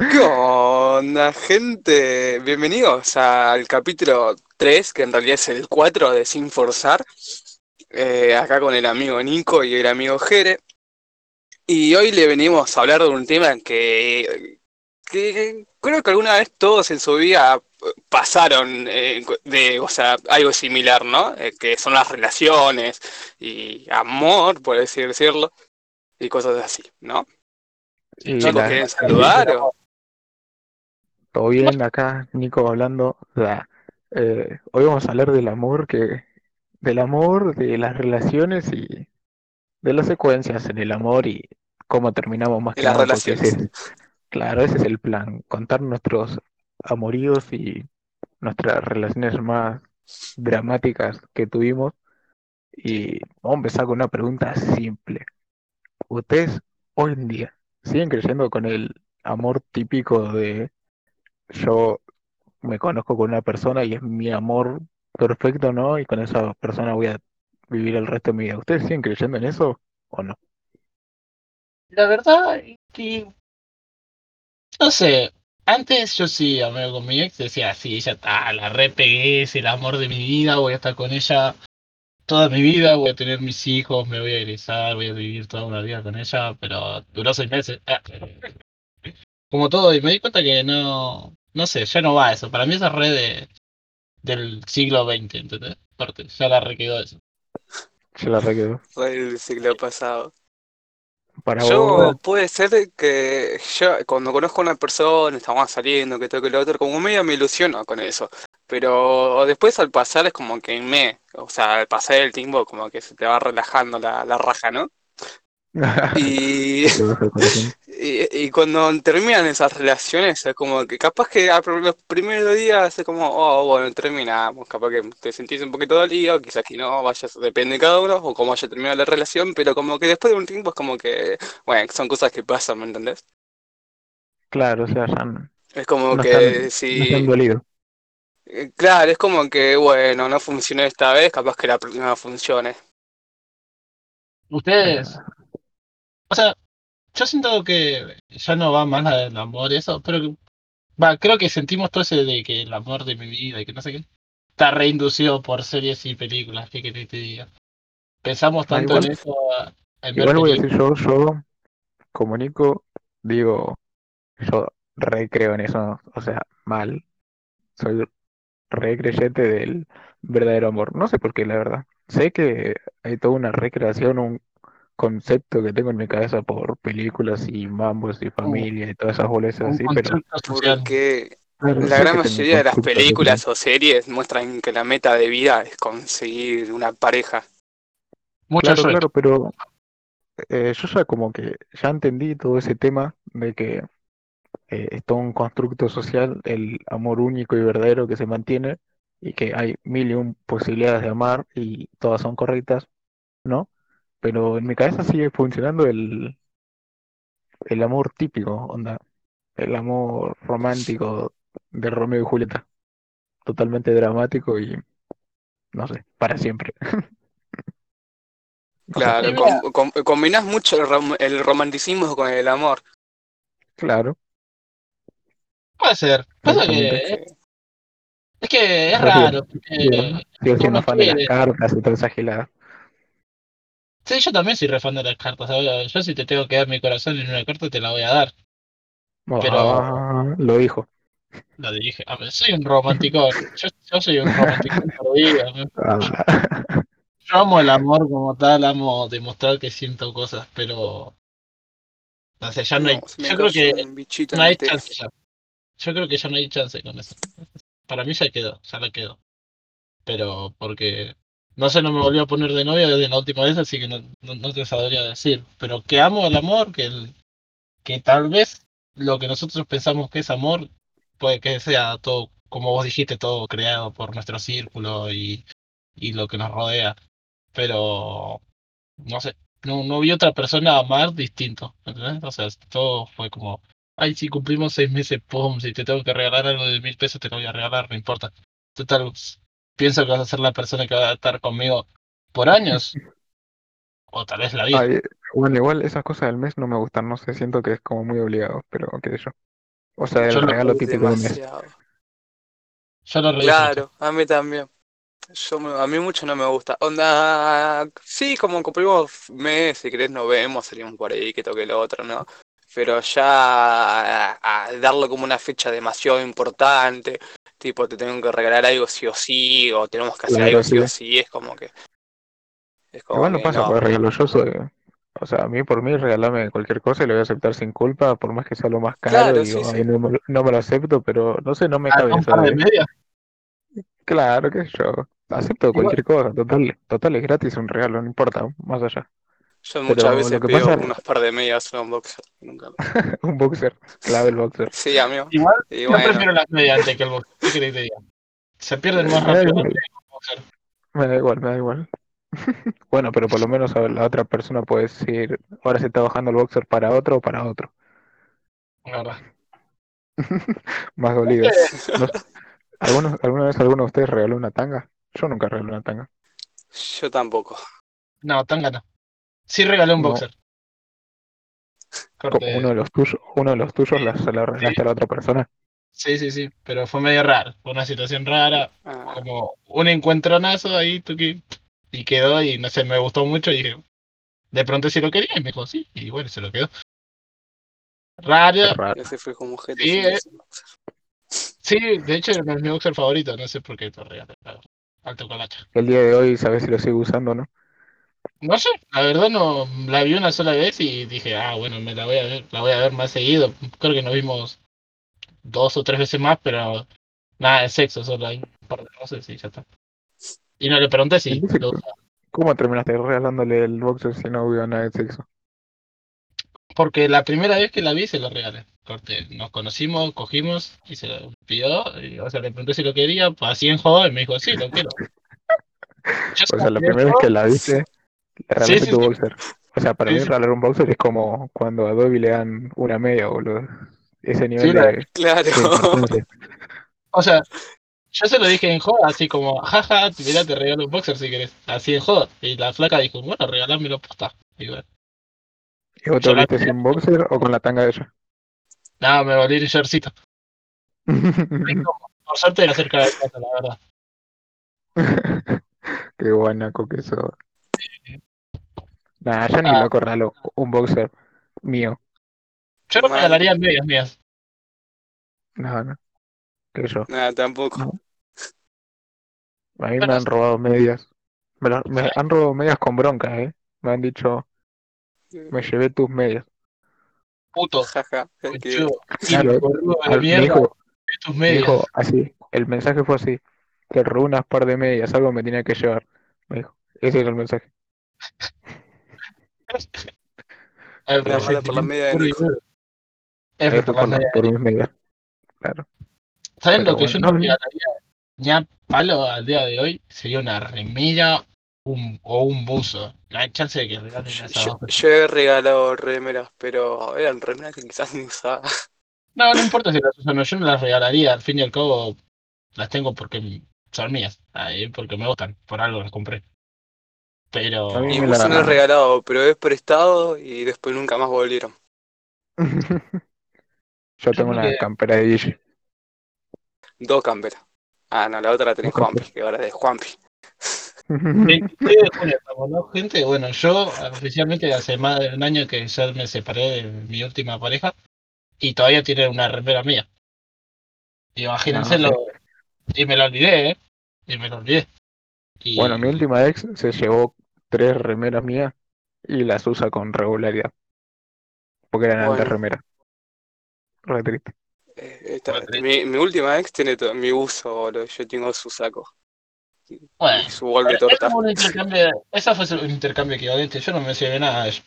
¿Qué onda, gente? Bienvenidos al capítulo 3, que en realidad es el 4 de Sin Forzar. Eh, acá con el amigo Nico y el amigo Jere. Y hoy le venimos a hablar de un tema que, que creo que alguna vez todos en su vida pasaron eh, de, o sea, algo similar, ¿no? Eh, que son las relaciones y amor, por así decirlo, y cosas así, ¿no? Y Chicos, ¿quieren saludar? o- todo bien acá, Nico hablando. sea, eh, hoy vamos a hablar del amor que, del amor, de las relaciones y de las secuencias en el amor y cómo terminamos más que las nada, ese relaciones. es, claro, ese es el plan, contar nuestros amoríos y nuestras relaciones más dramáticas que tuvimos. Y vamos a empezar con una pregunta simple. ¿Ustedes hoy en día siguen creyendo con el amor típico de yo me conozco con una persona y es mi amor perfecto, ¿no? Y con esa persona voy a vivir el resto de mi vida. ¿Ustedes siguen creyendo en eso o no? La verdad es que, no sé, antes yo sí, amigo, con mi ex decía, sí, ella está, la re pegué, es el amor de mi vida, voy a estar con ella toda mi vida, voy a tener mis hijos, me voy a egresar, voy a vivir toda una vida con ella, pero duró seis meses. Ah. Como todo, y me di cuenta que no, no sé, ya no va eso, para mí esa es re de, del siglo XX, ¿entendés? Aparte, ya la re quedó eso. Se la requedó. Fue el siglo pasado. Para Yo vos, puede ser que yo cuando conozco a una persona, estamos saliendo, que todo que lo otro, como medio me ilusiono con eso. Pero después al pasar es como que me, o sea, al pasar el tiempo como que se te va relajando la, la raja, ¿no? Y, y, y cuando terminan esas relaciones es como que capaz que a los primeros días es como, oh, bueno, terminamos, capaz que te sentís un poquito dolido, quizás que no, vayas, depende de cada uno, o cómo haya terminado la relación, pero como que después de un tiempo es como que, bueno, son cosas que pasan, ¿me entendés? Claro, o sea, ya no, Es como no que están, si, dolidos. eh, claro, es como que, bueno, no funcionó esta vez, capaz que la próxima funcione. Ustedes, o sea, yo siento que ya no va más del amor, eso, pero que- va, creo que sentimos todo ese de que el amor de mi vida y que no sé qué, está reinducido por series y películas, ¿qué querés que te diga? Pensamos Ah, tanto en igual, eso, en igual voy a decir yo, yo como Nico, digo, yo re creo en eso, o sea, mal. Soy re creyente del verdadero amor. No sé por qué, la verdad. Sé que hay toda una recreación, un concepto que tengo en mi cabeza por películas y mambos y familia y todas esas un así, pero. Porque claro, la gran mayoría de las películas o series muestran que la meta de vida es conseguir una pareja. Mucho Claro, claro, pero eh, yo ya como que ya entendí todo ese tema de que eh, es todo un constructo social, el amor único y verdadero que se mantiene y que hay mil y un posibilidades de amar y todas son correctas, ¿no? Pero en mi cabeza sigue funcionando el, el amor típico, onda, el amor romántico de Romeo y Julieta, totalmente dramático y no sé, para siempre. Claro, Sí, en- mira, com- com- combinás mucho el, rom- el romanticismo con el amor. claro, puede ser. Pasa que es que es raro, sigo, siendo fan de las cartas y toda esa gilada. Sí, yo también soy re fan de las cartas. ¿sabes? Yo si te tengo que dar mi corazón en una carta te la voy a dar. Pero Ah, lo dijo. lo dije, a ver, soy un romántico. Yo, yo soy un romántico. Ah, Yo amo el amor como tal, amo demostrar que siento cosas, pero no sé, ya no hay. no, me Yo creo que no hay chance ya. Yo creo que ya no hay chance con eso. Para mí ya quedó, ya la quedó. Pero porque no sé, no me volvió a poner de novia desde la última vez, así que no, no, te sabría decir. Pero que amo el amor, que el, que tal vez lo que nosotros pensamos que es amor puede que sea todo, como vos dijiste, todo creado por nuestro círculo y, y lo que nos rodea. Pero no sé, no, no vi otra persona amar distinto. ¿entendés? O sea, todo fue como, ay, si cumplimos seis meses, pum, si te tengo que regalar algo de mil pesos, te lo voy a regalar, no importa. Total, pienso que vas a ser la persona que va a estar conmigo por años, o tal vez la vida. ay, bueno, igual esas cosas del mes no me gustan, no sé, siento que es como muy obligado, pero qué sé yo. O sea, el Yo lo regalo típico de un mes. Yo lo. Claro, a mí también. Yo, me- a mí mucho no me gusta. Onda, sí, como cumplimos mes, si querés nos vemos, salimos por ahí, que toque el otro, ¿no? Pero ya a, a darlo como una fecha demasiado importante, tipo te tengo que regalar algo sí o sí, o tenemos que hacer Claro, algo sí o sí. es como que... Es como Igual no que pasa no. por regalo, yo soy... O sea, a mí por mí regalarme cualquier cosa y lo voy a aceptar sin culpa, por más que sea lo más caro, Claro, digo, sí, sí. "Ay, no, me, lo- no me lo acepto, pero no sé, no me Ah, cabe medias. Claro, que yo acepto Igual- cualquier cosa, total, total es gratis un regalo, no importa, más allá. Yo Pero muchas veces lo que pido pasa- unos par de medias o un boxer. Nunca. Un boxer, clave el boxer. Sí, amigo. Igual, Y yo bueno, prefiero las medias antes que el boxer. ¿Qué querés que te diga? Se pierden más rápido que el boxer. Me da igual, me da igual. Bueno, pero por lo menos a ver, la otra persona puede decir, ahora se está bajando el boxer para otro o para otro. Verdad. Más dolido. No sé, ¿alguno- ¿Alguna vez alguno de ustedes regaló una tanga? Yo nunca regalé una tanga. yo tampoco. No, tan gana. Sí regalé un No. boxer. Como Corte. uno de los tuyos, uno de los tuyos la, se la regalaste a la otra persona. Sí, sí, sí. Pero fue medio raro. Fue una situación rara. Ah, Como un encuentronazo ahí, tuki, y quedó y no sé, me gustó mucho y dije, de pronto si lo quería y me dijo sí, y bueno, se lo quedó. Raro, Raro. ese fue como gente Sí, eh. sí, de hecho es mi boxer favorito, no sé por qué te regalé. Alto colacha. El día de hoy, ¿sabes si lo sigue usando o no? No sé, la verdad no, la vi una sola vez y dije, ah, bueno, me la voy a ver, la voy a ver más seguido. Creo que nos vimos dos o tres veces más, pero nada de sexo, solo hay un par de cosas y ya está. Y no le pregunté si lo usaba. ¿Cómo terminaste regalándole el boxer si no hubo nada de sexo? Porque la primera vez que la vi se lo regalé. Corte, nos conocimos, cogimos y se lo pidió. Y, o sea, le pregunté si lo quería, pues, así en y me dijo, sí, lo quiero. Yo O sea, la primera vez que la viste, sí, tu sí. O sea, para mí sí. regalar un boxer es como cuando a Dobby le dan una media, boludo. Ese nivel la- de, Claro. O sea, yo se lo dije en joda, así como, jaja, mirá, te regalo un boxer si querés. Así en joda. Y la flaca dijo, bueno, regalámelo posta. Y bueno, ¿Y vos te la- volviste sin boxer o con la tanga de ella? nada, me volví el shortcito. Por suerte era cerca de casa, la verdad. Qué guanaco que sos. Nah, yo ni Ah. loco regalo un boxer mío. Yo no Mal. regalaría medias mías. No, no. Que yo. Nada, tampoco. No. A mí me han robado medias. Me, la- me han robado medias con bronca, ¿eh? Me han dicho, me llevé tus medias. Puto, Jaja. Claro, de me mierda, dijo, tus me medias. dijo así, el mensaje fue así, te robé unas par de medias, algo me tenía que llevar. Me dijo, ese era el mensaje. Por la media de Nico. F por por mis medias. Claro. ¿Saben pero lo que bueno, yo no regalaría ni a palo al día de hoy? Sería una remilla un, o un buzo. No hay chance de que regalen Yo, esas yo- dos cosas. yo he regalado remeras, pero eran remeras que quizás ni usaba. No, no importa si las uso o no, yo no las regalaría. Al fin y al cabo, las tengo porque son mías. Ahí, porque me gustan. Por algo las compré. Pero. A mí Y me la- no he regalado, pero he prestado y después nunca más volvieron. Yo tengo una que- campera de Guille. Dos camperas. Ah, no, la otra la tenés Juanpi, que ahora es de Juanpi. 26 de estamos, ¿no, gente? Bueno, yo oficialmente hace más de un año que ya me separé de mi última pareja y todavía tiene una remera mía. Imagínense No, sí. lo. Y me lo olvidé, ¿eh? Y me lo olvidé. Y... Bueno, mi última ex se llevó tres remeras mías y las usa con regularidad. Porque eran altas Bueno. remeras. Re triste. Eh, esta- Bueno, sí. mi, mi última ex tiene todo, mi uso, boludo. Yo tengo su saco. Bueno, Y su bol de torta. Esa fue un intercambio equivalente. Yo no me sirve nada de eso.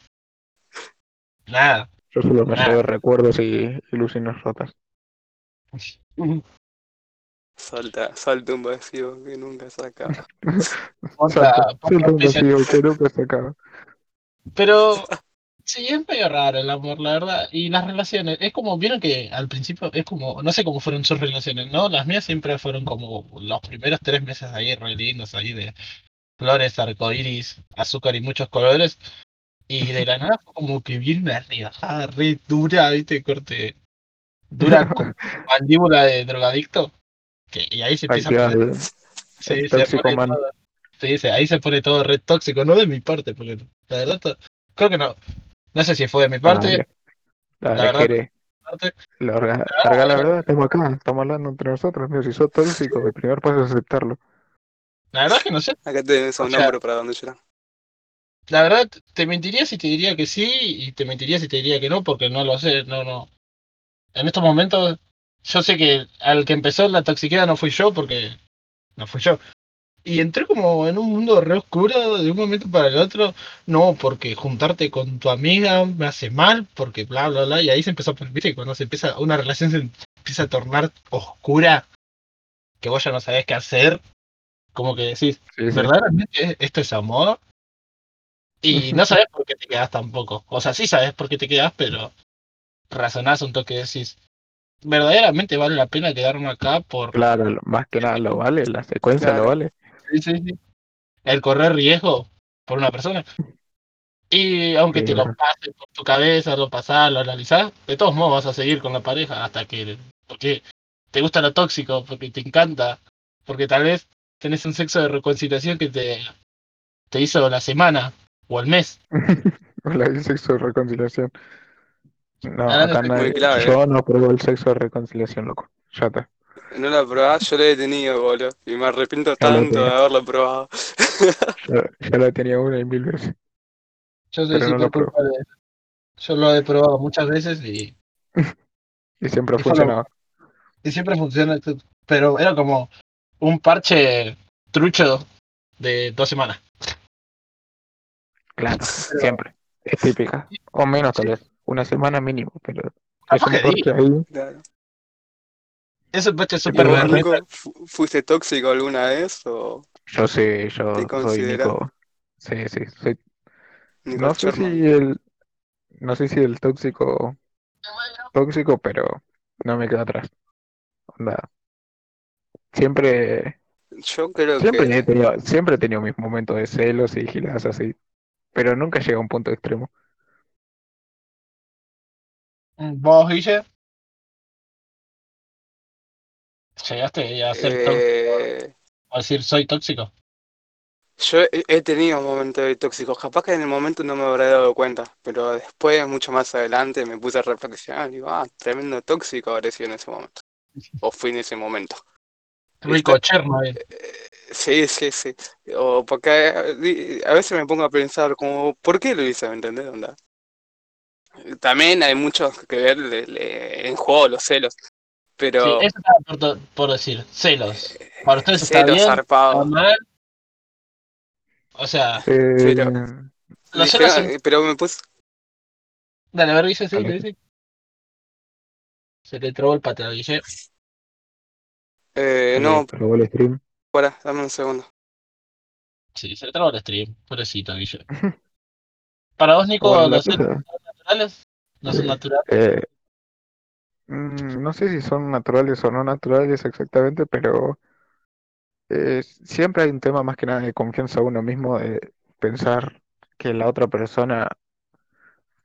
Nada. Yo solo me Nah. llevo recuerdos y ilusiones rotas. Salta, salta un vacío que nunca se acaba. Salta, salta un vacío que nunca se acaba. Pero sí, es medio raro el amor, la verdad. Y las relaciones, es como, vieron que al principio es como, no sé cómo fueron sus relaciones, ¿no? Las mías siempre fueron como los primeros tres meses ahí, re lindos, ahí de flores, arcoíris, azúcar y muchos colores. Y de la nada fue como que viene una rebajada re dura, ¿viste? Corte. dura como mandíbula de drogadicto. Que, y ahí se empieza a poner, el, sí, el se pone man. todo- se dice, ahí se pone todo red tóxico, no de mi parte, porque la verdad, to- creo que no. No sé si fue de mi parte, Dale, dale, la verdad- parte. larga, larga la verdad, estamos acá, estamos hablando entre nosotros, mío, si sos tóxico, el primer paso es aceptarlo. La verdad es que no sé. Acá tenés O un sea- nombre para donde. La verdad, te mentiría si te diría que sí y te mentiría si te diría que no, porque no lo sé, no, no. En estos momentos, yo sé que al que empezó la toxicidad no fui yo, porque no fui yo. Y entré como en un mundo re oscuro de un momento para el otro, no, porque juntarte con tu amiga me hace mal, porque bla, bla, bla, y ahí se empezó a viste, cuando se empieza, una relación se empieza a tornar oscura, que vos ya no sabés qué hacer, como que decís, Sí, sí. ¿verdaderamente esto es amor? Y no sabes por qué te quedas tampoco. O sea, sí sabes por qué te quedas, pero razonás un toque y decís, ¿verdaderamente vale la pena quedarme acá por Claro, más que nada lo vale, la secuencia Claro. lo vale. Sí, sí, sí. el correr riesgo por una persona? Y aunque Sí, te lo pases por tu cabeza, lo pasás, lo analizás, de todos modos vas a seguir con la pareja hasta que, porque te gusta lo tóxico, porque te encanta, porque tal vez tenés un sexo de reconciliación que te, te hizo la semana o el mes. La del sexo de reconciliación. No, Ah, acá muy nadie, clave, yo no pruebo el sexo de reconciliación, loco. Ya está. No la probás, yo la he tenido, boludo. Y me arrepiento Ya lo tanto de haberlo probado. Ya, ya la tenía una y mil veces. Yo soy no lo súper culpable. Yo lo he probado muchas veces y, Y siempre lo- funcionaba. y siempre funciona. Pero era como un parche trucho de dos semanas. Claro, siempre. Es típica. O menos tal Sí. vez. Una semana mínimo, pero es Capaz un que ahí. Claro. Es un parche ¿Y súper Pero vos, bueno. berreta. Nico, fu- fuiste tóxico alguna vez o Yo sí, yo soy Nico. Sí, sí, soy. Nico No sé si el. No sé si el tóxico. Tóxico, pero no me quedo atrás. Onda. Siempre. Yo creo Siempre he que tenido, siempre he tenido mis momentos de celos y giladas así. Pero nunca llega a un punto extremo. ¿Vos, Guille? ¿Llegaste a ser eh, ¿O decir soy tóxico? yo he, tenido momentos tóxicos. Capaz que en el momento no me habré dado cuenta, pero después, mucho más adelante, me puse a reflexionar y digo, ah, tremendo tóxico habré sido en ese momento. O fui en ese momento. Rico Chernobyl. Eh, Sí, sí, sí. O porque eh, a veces me pongo a pensar como, ¿por qué lo hice? ¿Me entendés? Onda. También hay mucho que ver le- le- en juego los celos, Sí, pero eso estaba por, to- por decir. Celos. Para ustedes está celos bien, está zarpados. mal. O sea, Eh, Pero- los celos Dijeron- son... pero me puse, Dale, a ver, Guille, sí, sí, sí. Se le trabó el pate a Guille. eh, se no, le trabó el stream. para, dame un segundo. Sí, se le trabó el stream. Pobrecito, Guille. Para vos, Nico, Bueno, los celos naturales. No son naturales. Eh, mm, no sé si son naturales o no naturales exactamente, pero eh, siempre hay un tema más que nada de confianza a uno mismo, de pensar que la otra persona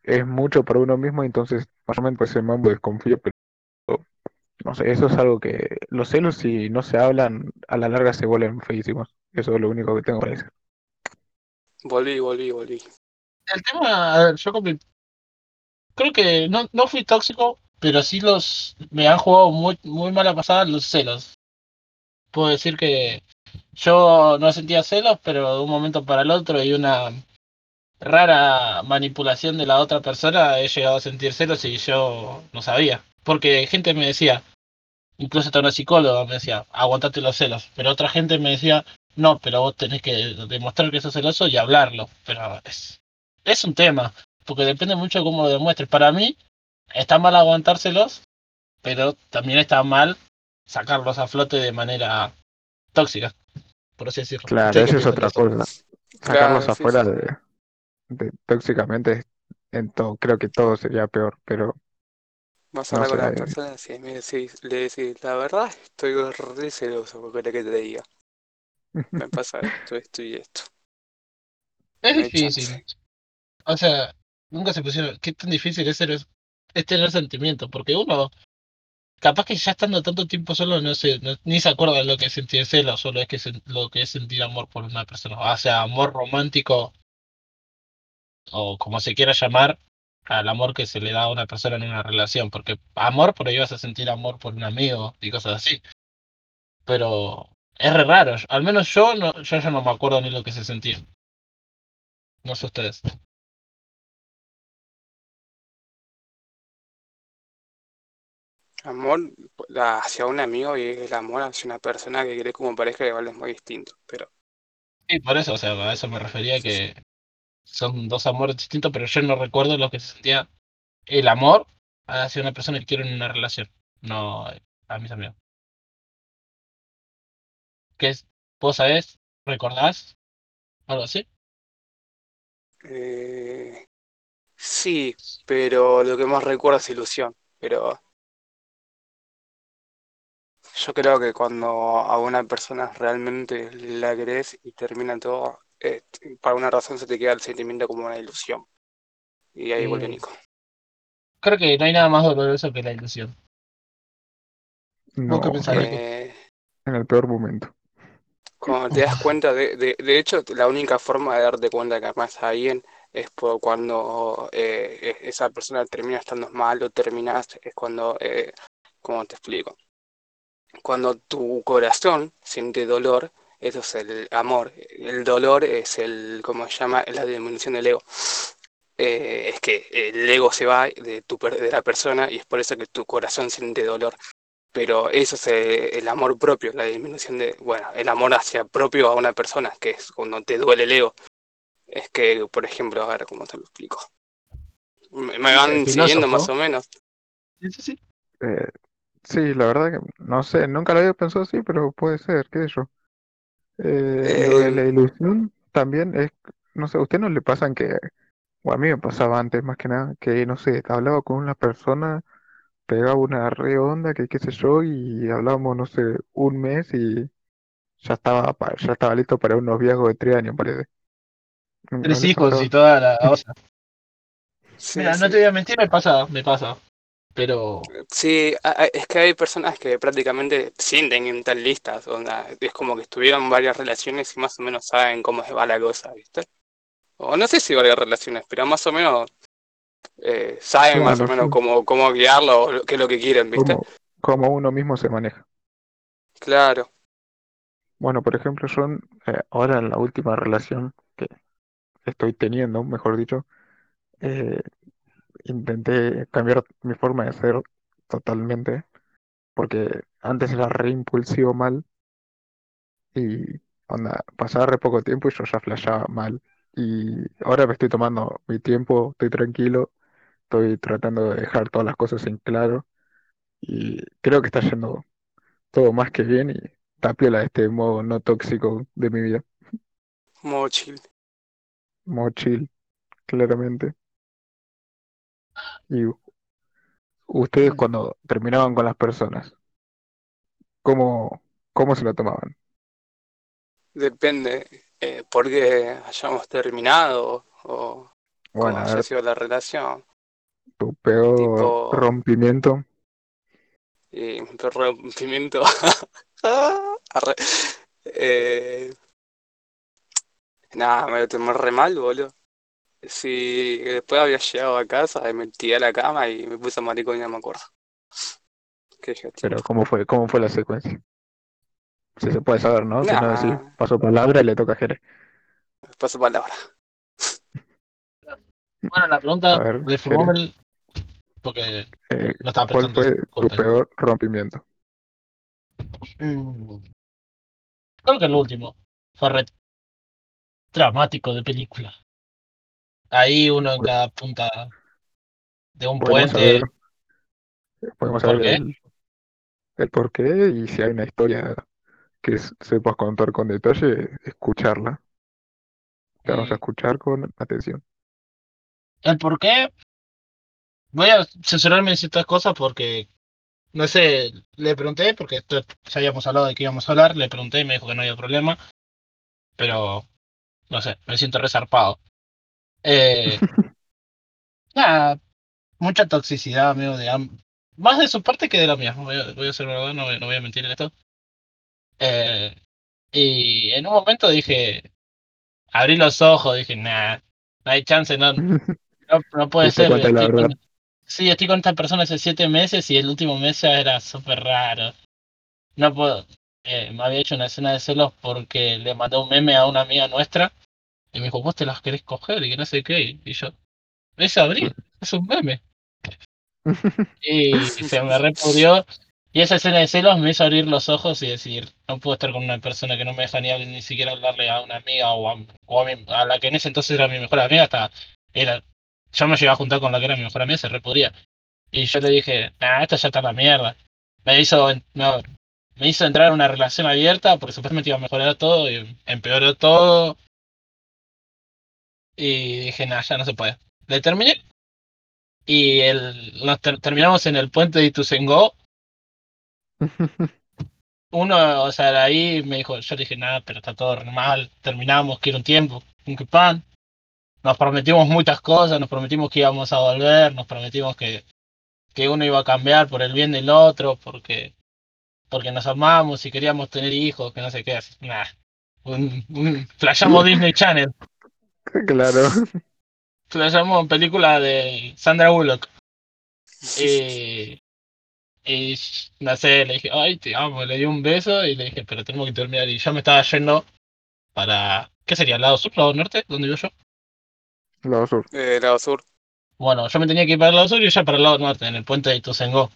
es mucho para uno mismo, y entonces más o menos pues el mambo desconfía, pero no sé, eso es algo que los celos si no se hablan a la larga se vuelven feísimos. Eso es lo único que tengo para decir. Volví, volví, volví. El tema, a ver, yo compli- creo que no, no fui tóxico, pero sí los me han jugado muy, muy mala pasada los celos. Puedo decir que yo no sentía celos, pero de un momento para el otro y una rara manipulación de la otra persona he llegado a sentir celos y yo no sabía. Porque gente me decía, incluso hasta una psicóloga me decía, aguantate los celos. Pero otra gente me decía, no, pero vos tenés que demostrar que sos celoso y hablarlo. Pero es, es un tema, porque depende mucho de cómo lo demuestres. Para mí, está mal aguantárselos, pero también está mal sacarlos a flote de manera tóxica, por así decirlo. Claro, ¿Ustedes qué eso es otra cosa. Sacarlos Claro, afuera sí. de, de tóxicamente, en todo, creo que todo sería peor, pero Vas a No hablar con la persona sí, me decís- le decís, la verdad estoy re celoso, porque querés que te diga. Me pasa esto, esto y esto. Es No difícil. chance. O sea, nunca se pusieron. ¿Qué tan difícil es, ser, es tener sentimientos? Porque uno capaz que ya estando tanto tiempo solo, no sé, ni se acuerda de lo que es sentir celos, solo es que lo que es sentir amor por una persona. O sea, amor romántico, o como se quiera llamar, al amor que se le da a una persona en una relación. Porque amor, por ahí vas a sentir amor por un amigo y cosas así. Pero es raro. Al menos yo, no, yo ya no me acuerdo ni lo que se sentía. No sé ustedes. Amor hacia un amigo y el amor hacia una persona que querés como pareja igual es muy distinto. Pero Sí, por eso, o sea, a eso me refería que son dos amores distintos, pero yo no recuerdo lo que se sentía el amor hacia una persona que quiero en una relación, no a mis amigos. ¿Qué es? ¿Vos sabés? ¿Recordás? ¿Algo así? eh, sí, pero lo que más recuerdo es ilusión. Pero yo creo que cuando a una persona realmente la querés y termina todo, eh, para una razón se te queda el sentimiento como una ilusión. Y ahí vuelve Mm. Nico. Creo que no hay nada más doloroso que la ilusión. No, qué? Eh, en el peor momento. Cuando te das cuenta de, de, de hecho, la única forma de darte cuenta que amas a alguien es por cuando eh, e- esa persona termina estando mal o terminas, es cuando, eh, ¿cómo te explico? Cuando tu corazón siente dolor, eso es el amor. El dolor es el, ¿cómo se llama? La disminución del ego. Eh, es que el ego se va de, tu, de la persona y es por eso que tu corazón siente dolor. Pero eso es eh, el amor propio, la disminución de, bueno, el amor hacia propio a una persona, que es cuando te duele el ego. Es que, por ejemplo, a ver cómo te lo explico. Me, me van siguiendo más o menos. Sí, sí, sí. Eh, sí, la verdad que no sé, nunca lo había pensado así, pero puede ser, qué sé yo. Eh, lo de la Eh, ilusión también es, no sé, ¿a usted no le pasan que, o a mí me pasaba antes más que nada, que no sé, hablaba con una persona, pegaba una re onda, que qué sé yo, y hablábamos, no sé, un mes y ya estaba, pa- ya estaba listo para un noviazgo de tres años, parece. ¿No, no Tres le hijos y toda la cosa. sí, Mira, no sí. te voy a mentir, me pasa, me pasa. Pero Sí, es que hay personas que prácticamente sienten que están listas, onda, es como que estuvieron varias relaciones y más o menos saben cómo se va la cosa, ¿viste? O no sé si varias relaciones, pero más o menos eh, saben más o menos sí, cómo, cómo guiarlo o qué es lo que quieren, ¿viste? como, como uno mismo se maneja. Claro, Bueno, por ejemplo, yo eh, ahora en la última relación que estoy teniendo, mejor dicho, eh, intenté cambiar mi forma de ser totalmente, porque antes era re impulsivo mal y onda, pasaba re poco tiempo y yo ya flasheaba mal. Y ahora me estoy tomando mi tiempo, estoy tranquilo, estoy tratando de dejar todas las cosas en claro y creo que está yendo todo más que bien y está piola este modo no tóxico de mi vida, modo chill. modo chill, claramente. Y ustedes cuando terminaban con las personas, ¿cómo, cómo se lo tomaban? Depende eh, por qué hayamos terminado o cómo Bueno, a haya sido la relación. tu peor Tipo, rompimiento, y mi rompimiento. Arre. Eh, nada, me lo tomé re mal, boludo. Sí, después había llegado a casa, y me tiré a la cama y me puse maricón y no me acuerdo. Qué pero. ¿cómo fue? ¿Cómo fue la secuencia? Si se puede saber, ¿no? Si no, decir, Nada, paso palabra y le toca a Jere. paso palabra. bueno, la A pregunta ver, de Fumble, porque eh, no estaba ¿cuál fue tu peor rompimiento? Mm, Creo que el último fue re dramático de película. Ahí uno en cada punta de un Podemos puente. saber, podemos ¿Por saber qué? el, el por qué y si hay una historia que sepas contar con detalle, escucharla. Te vamos a Mm, escuchar con atención. El por qué, voy a censurarme en ciertas cosas porque, no sé, le pregunté, porque esto ya habíamos hablado de que íbamos a hablar, le pregunté y me dijo que no había problema, pero, no sé, me siento resarpado. Eh, nada, mucha toxicidad, amigo, de, am- más de su parte que de la mía. Voy a, voy a ser verdad, no, voy- no voy a mentir en esto. Eh, y en un momento dije, abrí los ojos, dije, nah, no hay chance, no, no, no puede ser. estoy con- sí, estoy con esta persona hace siete meses y el último mes ya era súper raro. No puedo. eh, me había hecho una escena de celos porque le mandé un meme a una amiga nuestra y me dijo, vos te las querés coger y que no sé qué. Y yo, es abrir, es un meme. Y se me repudrió. Y esa escena de celos me hizo abrir los ojos y decir, no puedo estar con una persona que no me deja ni, ni siquiera hablarle a una amiga o, a, o a, mi- a la que en ese entonces era mi mejor amiga. Hasta era, yo me llegué a juntar con la que era mi mejor amiga, se repudría. Y yo le dije, nah, esto ya está en la mierda. Me hizo, no, me hizo entrar en una relación abierta porque supuestamente iba a mejorar todo y empeoró todo. Y dije, nah, ya no se puede. Le terminé. Y el, nos ter- terminamos en el puente de Ituzaingó uno, o sea, de ahí me dijo, yo le dije, nada, pero está todo normal, terminamos, quiero un tiempo, un que pan. Nos prometimos muchas cosas, nos prometimos que íbamos a volver, nos prometimos que, que uno iba a cambiar por el bien del otro, porque, porque nos amamos y queríamos tener hijos, que no sé qué, así, nah. Un, un, flashamos Disney Channel, Claro. flashamos película de Sandra Bullock. Y, y no sé, le dije, ay, te amo, le di un beso y le dije, pero tenemos que terminar. Y yo me estaba yendo para, ¿qué sería? ¿Lado sur, lado norte? ¿Dónde vivo yo? Lado sur. Eh, lado sur. Bueno, yo me tenía que ir para el lado sur y ella para el lado norte, en el puente de Ituzaingó.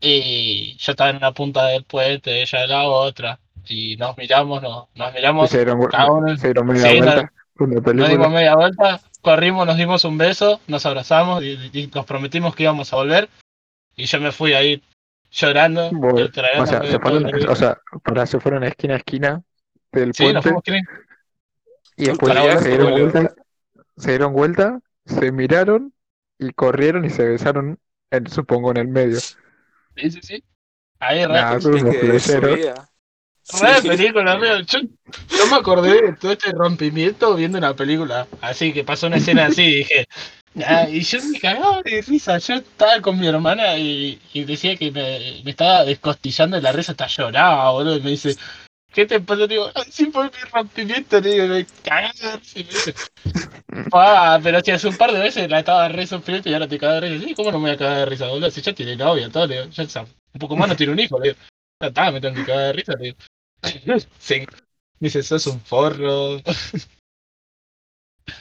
Y yo estaba en una punta del puente, ella en la otra. Y nos miramos, nos, nos Y miramos, se dieron, cada uno- se dieron media Sí, no- vuelta. Una nos dimos media vuelta, corrimos, nos dimos un beso, nos abrazamos y, y nos prometimos que íbamos a volver. Y yo me fui ahí llorando. Bueno, O sea, se fueron, el- o sea, para se fueron esquina a esquina del Sí, nos puente y después se dieron vuelta, se dieron vuelta, se miraron y corrieron y se besaron, en, supongo, en el medio. Sí, sí, sí. Ahí, Nah, son unos Película. Yo, me acordé de todo este rompimiento viendo una película. Así que pasó una escena así y dije. Y yo me cagaba de risa. Yo estaba con mi hermana y, decía que me, estaba descostillando de la risa hasta lloraba, boludo. Y me dice, ¿qué te pasa? Digo, "Ay, sí fue mi rompimiento. Digo, me cagaba de risa. Y me dice, Ah, pero si hace un par de veces la estaba re sufriendo y ahora te cagas de risa. Sí, ¿cómo no me voy a cagar de risa, boludo? Si ya tiene novia, todo, le digo, ya un poco más no tiene un hijo, le digo. Ya está, me tengo que cagar de risa, le digo. Sí. Dice, sos un forro.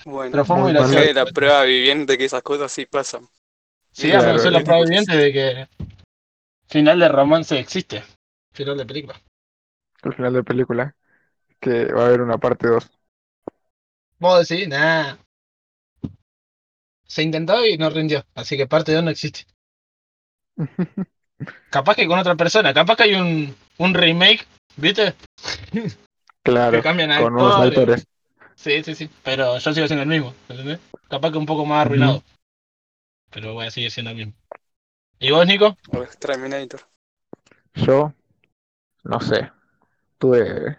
Bueno, gracioso. es la prueba viviente que esas cosas sí pasan. Sí, Claro, claro, soy la es prueba viviente de que final de romance existe. Final de película. al final de película, que va a haber una parte 2. Vos decís, nada. Se intentó y no rindió, así que parte 2 no existe. Capaz que con otra persona, capaz que hay un, un remake, ¿viste? Claro, que cambian con unos actores. autores. Sí, sí, sí. Pero yo sigo siendo el mismo, ¿entendés? Capaz que un poco más arruinado. Pero voy a seguir siendo el mismo. ¿Y vos, Nico? O Exterminator. Yo, no sé, tuve,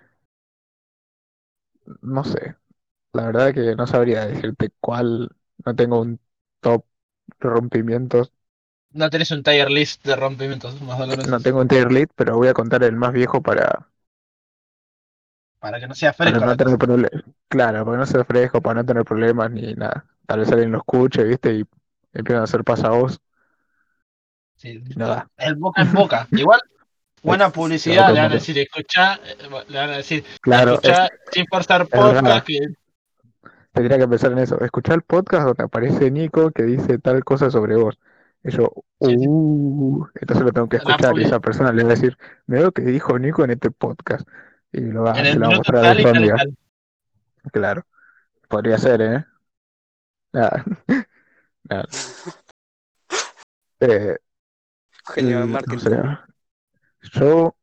no sé, la verdad que no sabría decirte cuál, no tengo un top de rompimientos, No tenés un tier list de rompimientos más dolorosos. no tengo un tier list, pero voy a contar el más viejo para, Para que no sea para fresco. no la tener problemas, claro, para no ser fresco, para no tener problemas ni nada. Tal vez alguien lo escuche, viste, y empiezan a hacer pasavoz Sí. y nada. El boca en boca. Igual, buena Es- publicidad. Le van a decir, escuchá. eh, Le van a decir, Claro, es- escuchá sin forzar podcast. Que... tendría que pensar en eso. Escuchar el podcast donde aparece Nico que dice tal cosa sobre vos. Y yo, Sí, sí. uh, entonces lo tengo que escuchar y esa persona le va a decir, me veo que dijo Nico en este podcast. Y lo va, En se el lo va a mostrar a tal su tal. Claro, podría ser, ¿eh? Nada. Nada. Eh, Genio de no sé. Yo,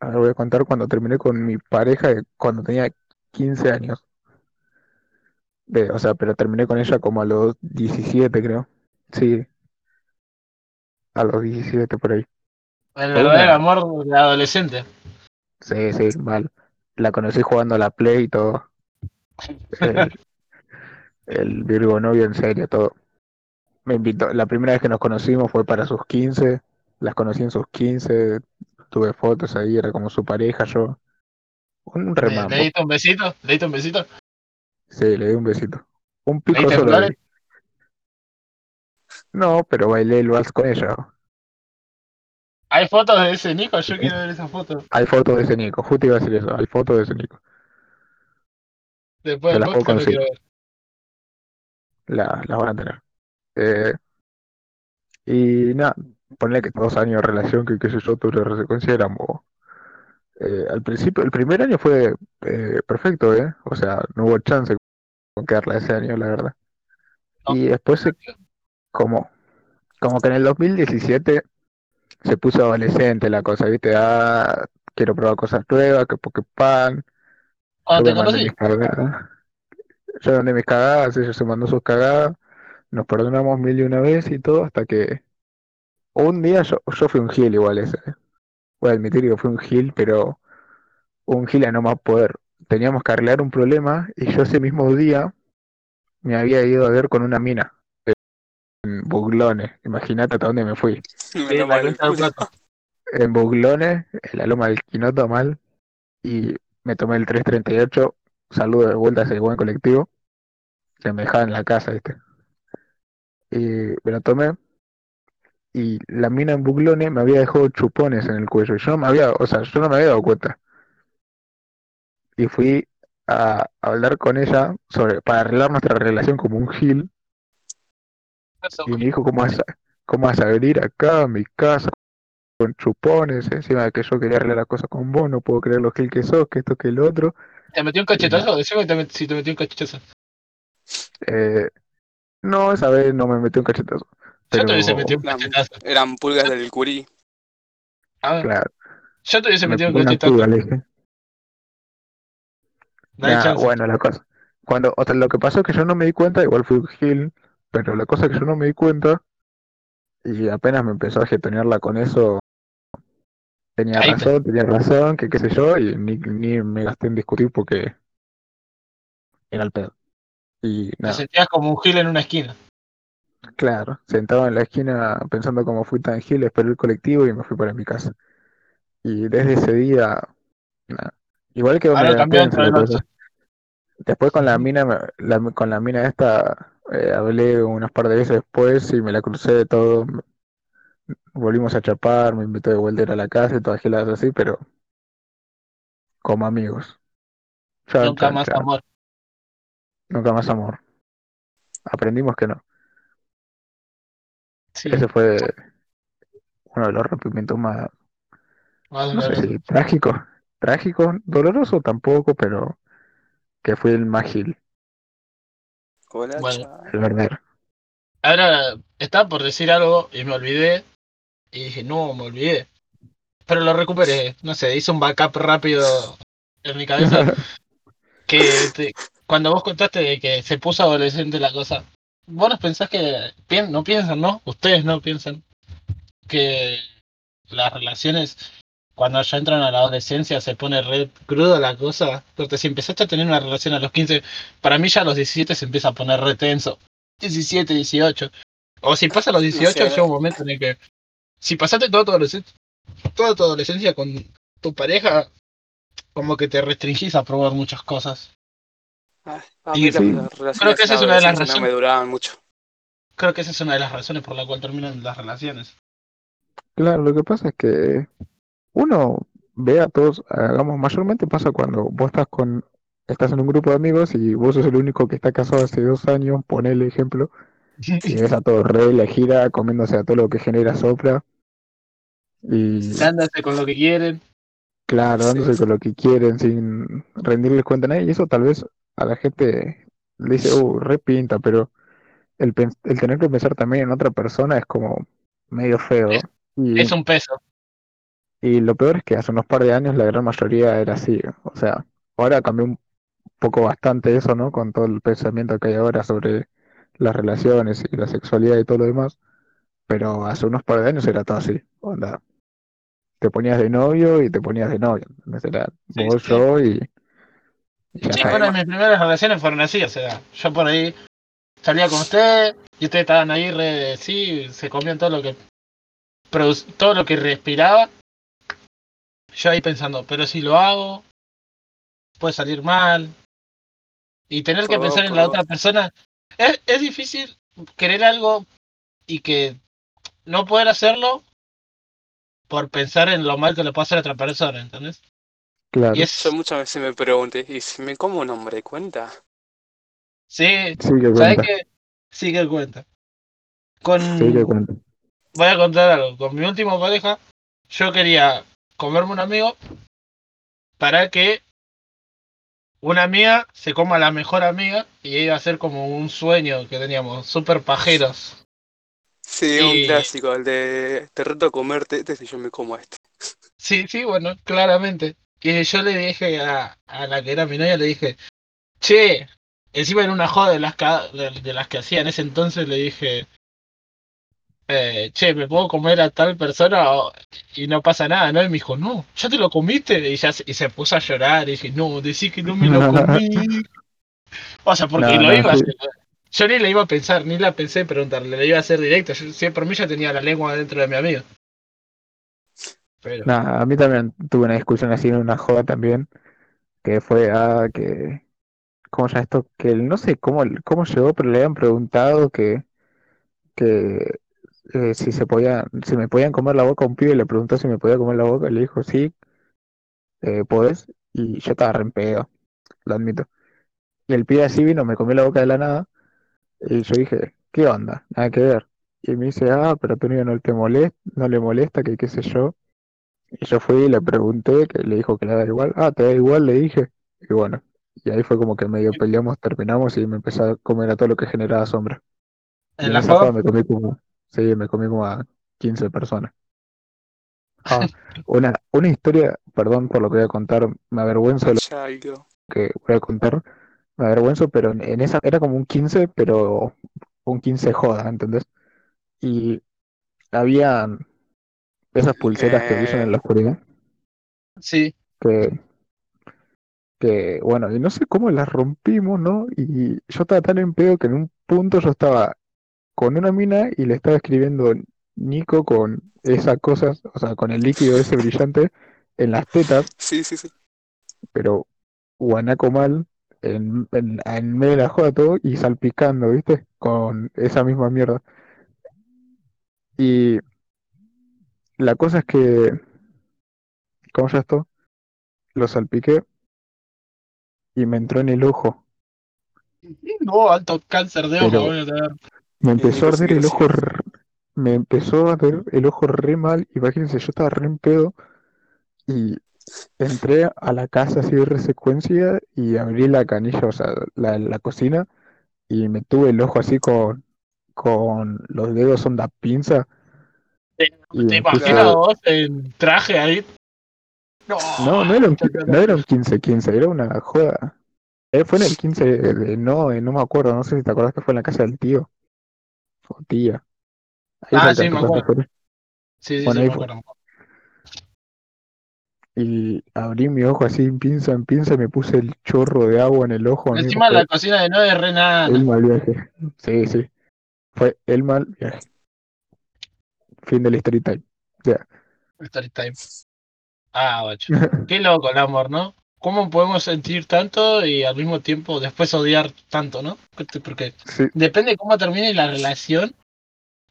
ahora voy a contar cuando terminé con mi pareja de cuando tenía 15 años. De- o sea, pero terminé con ella como a los 17, creo. Sí, a los 17 por ahí. El verdadero amor de adolescente. Sí, sí, mal. La conocí jugando a la Play y todo. El, el Virgo novio en serio, todo. me invitó, la primera vez que nos conocimos fue para sus 15, las conocí en sus 15, tuve fotos ahí, era como su pareja, yo. Un ¿Le, remambo. le diste un besito? ¿Le diste un besito? Sí, le di un besito. Un ¿Le pico solo flores? No, pero bailé el vals con ella. ¿Hay fotos de ese Nico? Yo quiero ver esas fotos. Hay fotos de ese Nico, justo iba a decir eso, hay fotos de ese Nico. Después del las podcast lo quiero ver. La- las van a tener. Eh, y nada, ponle que dos años de relación, que qué sé yo, tuve la secuencia, éramos. eh, al principio, el primer año fue eh, perfecto, ¿eh? O sea, no hubo chance con quedarla ese año, la verdad. No. Y después, se- como, como que en el 2017 se puso adolescente la cosa, ¿viste? Ah, quiero probar cosas nuevas, que Poképan, me te conocí. Yo mandé mis cagadas, ella se mandó sus cagadas, nos perdonamos mil y una vez y todo, hasta que un día yo, yo fui un gil igual ese. Voy a admitir que fui un gil, pero un gil a no más poder. Teníamos que arreglar un problema y yo ese mismo día me había ido a ver con una mina en Buglones. Imagínate hasta dónde me fui. Toma la. En Buglones, en la loma del Quinoto mal, y me tomé el 338. Saludo de vuelta a ese buen colectivo. Se me dejaba en la casa, ¿viste? Y me lo tomé. Y la mina en Buglones me había dejado chupones en el cuello. Y yo no me había, o sea, yo no me había dado cuenta. Y fui a hablar con ella sobre, para arreglar nuestra relación como un gil. Y me dijo, ¿cómo vas a, cómo vas a venir acá a mi casa con chupones? Encima de que yo quería arreglar las cosas con vos, no puedo creer lo gil que sos, que esto, que el otro. ¿Te metió un cachetazo? Decime que te si te metió un cachetazo. Eh, no, esa vez no me metió un cachetazo. Yo te hubiese Pero, metido un Eran, cachetazo. eran pulgas del curí. Ah, claro, yo te hubiese me metido un pegó una cachetazo. pulga, le dije. No hay Nah, chance. bueno, la cosa. Cuando, o sea, lo que pasó es que yo no me di cuenta, igual fui un gil, pero la cosa es que yo no me di cuenta y apenas me empezó a getonearla con eso, tenía Ahí razón, tenía razón, que qué sé yo, y ni, ni me gasté en discutir porque era el pedo. Y Te sentías como un gil en una esquina. claro, sentado en la esquina pensando cómo fui tan gil, esperé el colectivo y me fui para mi casa. Y desde ese día, nada, igual quedó Ahora. Después con la mina, la- con la mina esta, eh, hablé unas par de veces después y me la crucé de todo. Volvimos a chapar, me invitó de vuelta a ir a la casa y todas giladas así, pero como amigos. Chan, Nunca chan, más chan. amor. Nunca más amor. Aprendimos que no. Sí, Ese fue uno de los rompimientos más, más no sé doloroso. si trágicos. Trágico, doloroso tampoco, pero que fue el más gil, Bueno. chaval. el verdadero. Ahora estaba por decir algo y me olvidé. Y dije, no, me olvidé. Pero lo recuperé. No sé, hice un backup rápido en mi cabeza. Que te- cuando vos contaste de que se puso adolescente la cosa, vos no pensás que. no piensan, ¿no? Ustedes no piensan que las relaciones, cuando ya entran a la adolescencia, se pone re cruda la cosa. Porque si empezaste a tener una relación a los 15, para mí ya a los 17 se empieza a poner re tenso. 17, 18. O si pasa a los 18, sé. llega un momento en el que. Si pasaste toda tu adolescencia, toda tu adolescencia con tu pareja, como que te restringís a probar muchas cosas. Ah, A Y sí, creo que esa es una de las no razones. me duraban mucho. Creo que esa es una de las razones por la cual terminan las relaciones. Claro, lo que pasa es que uno ve a todos, hagamos, mayormente pasa cuando vos estás con, estás en un grupo de amigos y vos sos el único que está casado hace dos años, ponele ejemplo, y ves a todos re la gira, comiéndose a todo lo que genera sopla, y Dándose con lo que quieren. claro, Sí. dándose con lo que quieren sin rendirles cuenta a nadie, y eso tal vez a la gente le dice, uh, re pinta, pero el, el tener que pensar también en otra persona es como medio feo. Y, Es un peso. Y lo peor es que hace unos par de años la gran mayoría era así. O sea, ahora cambió un poco bastante eso, ¿no? Con todo el pensamiento que hay ahora sobre las relaciones y la sexualidad y todo lo demás. Pero hace unos par de años era todo así. Onda, te ponías de novio y te ponías de novio. Era Sí, vos, sí. yo y, y Sí, bueno, mis primeras relaciones fueron así, o sea, yo por ahí salía con usted, Y ustedes estaban ahí, re, sí, se comían todo lo que todo lo que respiraba. Yo ahí pensando, pero si lo hago, puede salir mal. Y tener que pensar en la otra persona. Es, es difícil querer algo y que no poder hacerlo por pensar en lo mal que le puede hacer a otra persona, ¿entendés? Claro, Y es. Yo muchas veces me pregunté, ¿y si me como un hombre cuenta? Sí, sí que ¿sabes cuenta, qué? Sí que cuenta. Con. sí que cuenta. Voy a contar algo. Con mi última pareja, yo quería comerme un amigo para que una amiga se coma a la mejor amiga y iba a ser como un sueño que teníamos, súper pajeros. Sí, un clásico, el de te reto a comerte este si yo me como a este. Sí, sí, bueno, claramente. Y yo le dije a, a la que era mi novia, le dije, che, encima en una joda de las, de las que hacía en ese entonces, le dije, eh, che, ¿me puedo comer a tal persona? Y no pasa nada, ¿no? Y me dijo, no, ¿ya te lo comiste? Y, ya, se- y se puso a llorar y dije, no, decí que no me lo comí. O sea, porque No, lo no, iba a hacer. Yo ni le iba a pensar, ni la pensé en preguntarle, le iba a hacer directo. Yo, sí, por mí ya tenía la lengua dentro de mi amigo. Pero, Nah, a mí también tuve una discusión así en una joda también, que fue a que, ¿cómo llama esto? Que no sé cómo, cómo llegó, pero le habían preguntado que, que eh, si se podía, si me podían comer la boca a un pibe, le preguntó si me podía comer la boca, y le dijo sí, eh, podés, y yo estaba re en pedo, lo admito. Y el pibe así vino, me comió la boca de la nada, y yo dije, ¿qué onda? Nada que ver. Y me dice, ah, pero a tu novio no te molesta, no le molesta, que qué sé yo. Y yo fui y le pregunté, que le dijo que le da igual. Ah, te da igual, le dije. Y bueno, y ahí fue como que medio peleamos, terminamos y me empecé a comer a todo lo que generaba sombra. En la esa joda, joda me comí como, sí, me comí como a 15 personas. Ah, una, una historia, perdón por lo que voy a contar, me avergüenzo de lo que voy a contar, me avergüenzo, pero en, en esa era como un 15, pero un 15 joda, ¿entendés? Y había esas pulseras que brillan en Eh, la oscuridad, sí. que que bueno, y no sé cómo las rompimos, ¿no? Y yo estaba tan en pedo que en un punto yo estaba con una mina y le estaba escribiendo Nico con esas cosas, o sea, con el líquido ese brillante en las tetas, sí, sí, sí. pero guanaco mal, en, en, en medio de la joda todo y salpicando, ¿viste? Con esa misma mierda. Y la cosa es que, ¿cómo ya esto? Lo salpiqué y me entró en el ojo, No, alto cáncer de ojo, pero voy a tener. Me Y empezó a arder el ojo, r- me empezó a arder el ojo re mal. Imagínense, yo estaba re en pedo y entré a la casa así de secuencia y abrí la canilla, o sea, la, la cocina y me tuve el ojo así con, con los dedos onda pinza ¿Te, y te imaginas vos en traje ahí? No, No, no era un, qui- no era un 15-15, era una joda. Eh, fue en el 15 de, de- no, eh, no me acuerdo, no sé si te acuerdas que fue en la casa del tío o tía. Ahí Ah, sí, me acuerdo. Sí, sí, Bueno, sí, me acuerdo. Y abrí mi ojo así, pinza en pinza, y me puse el chorro de agua en el ojo. Encima la cocina de nueve es re el nana. mal viaje. Sí, sí. Fue el mal viaje. Fin del story time. Ya. Story time. Ah, bacho. Qué loco el amor, ¿no? ¿Cómo podemos sentir tanto y al mismo tiempo después odiar tanto, ¿no? Porque Sí, depende de cómo termine la relación,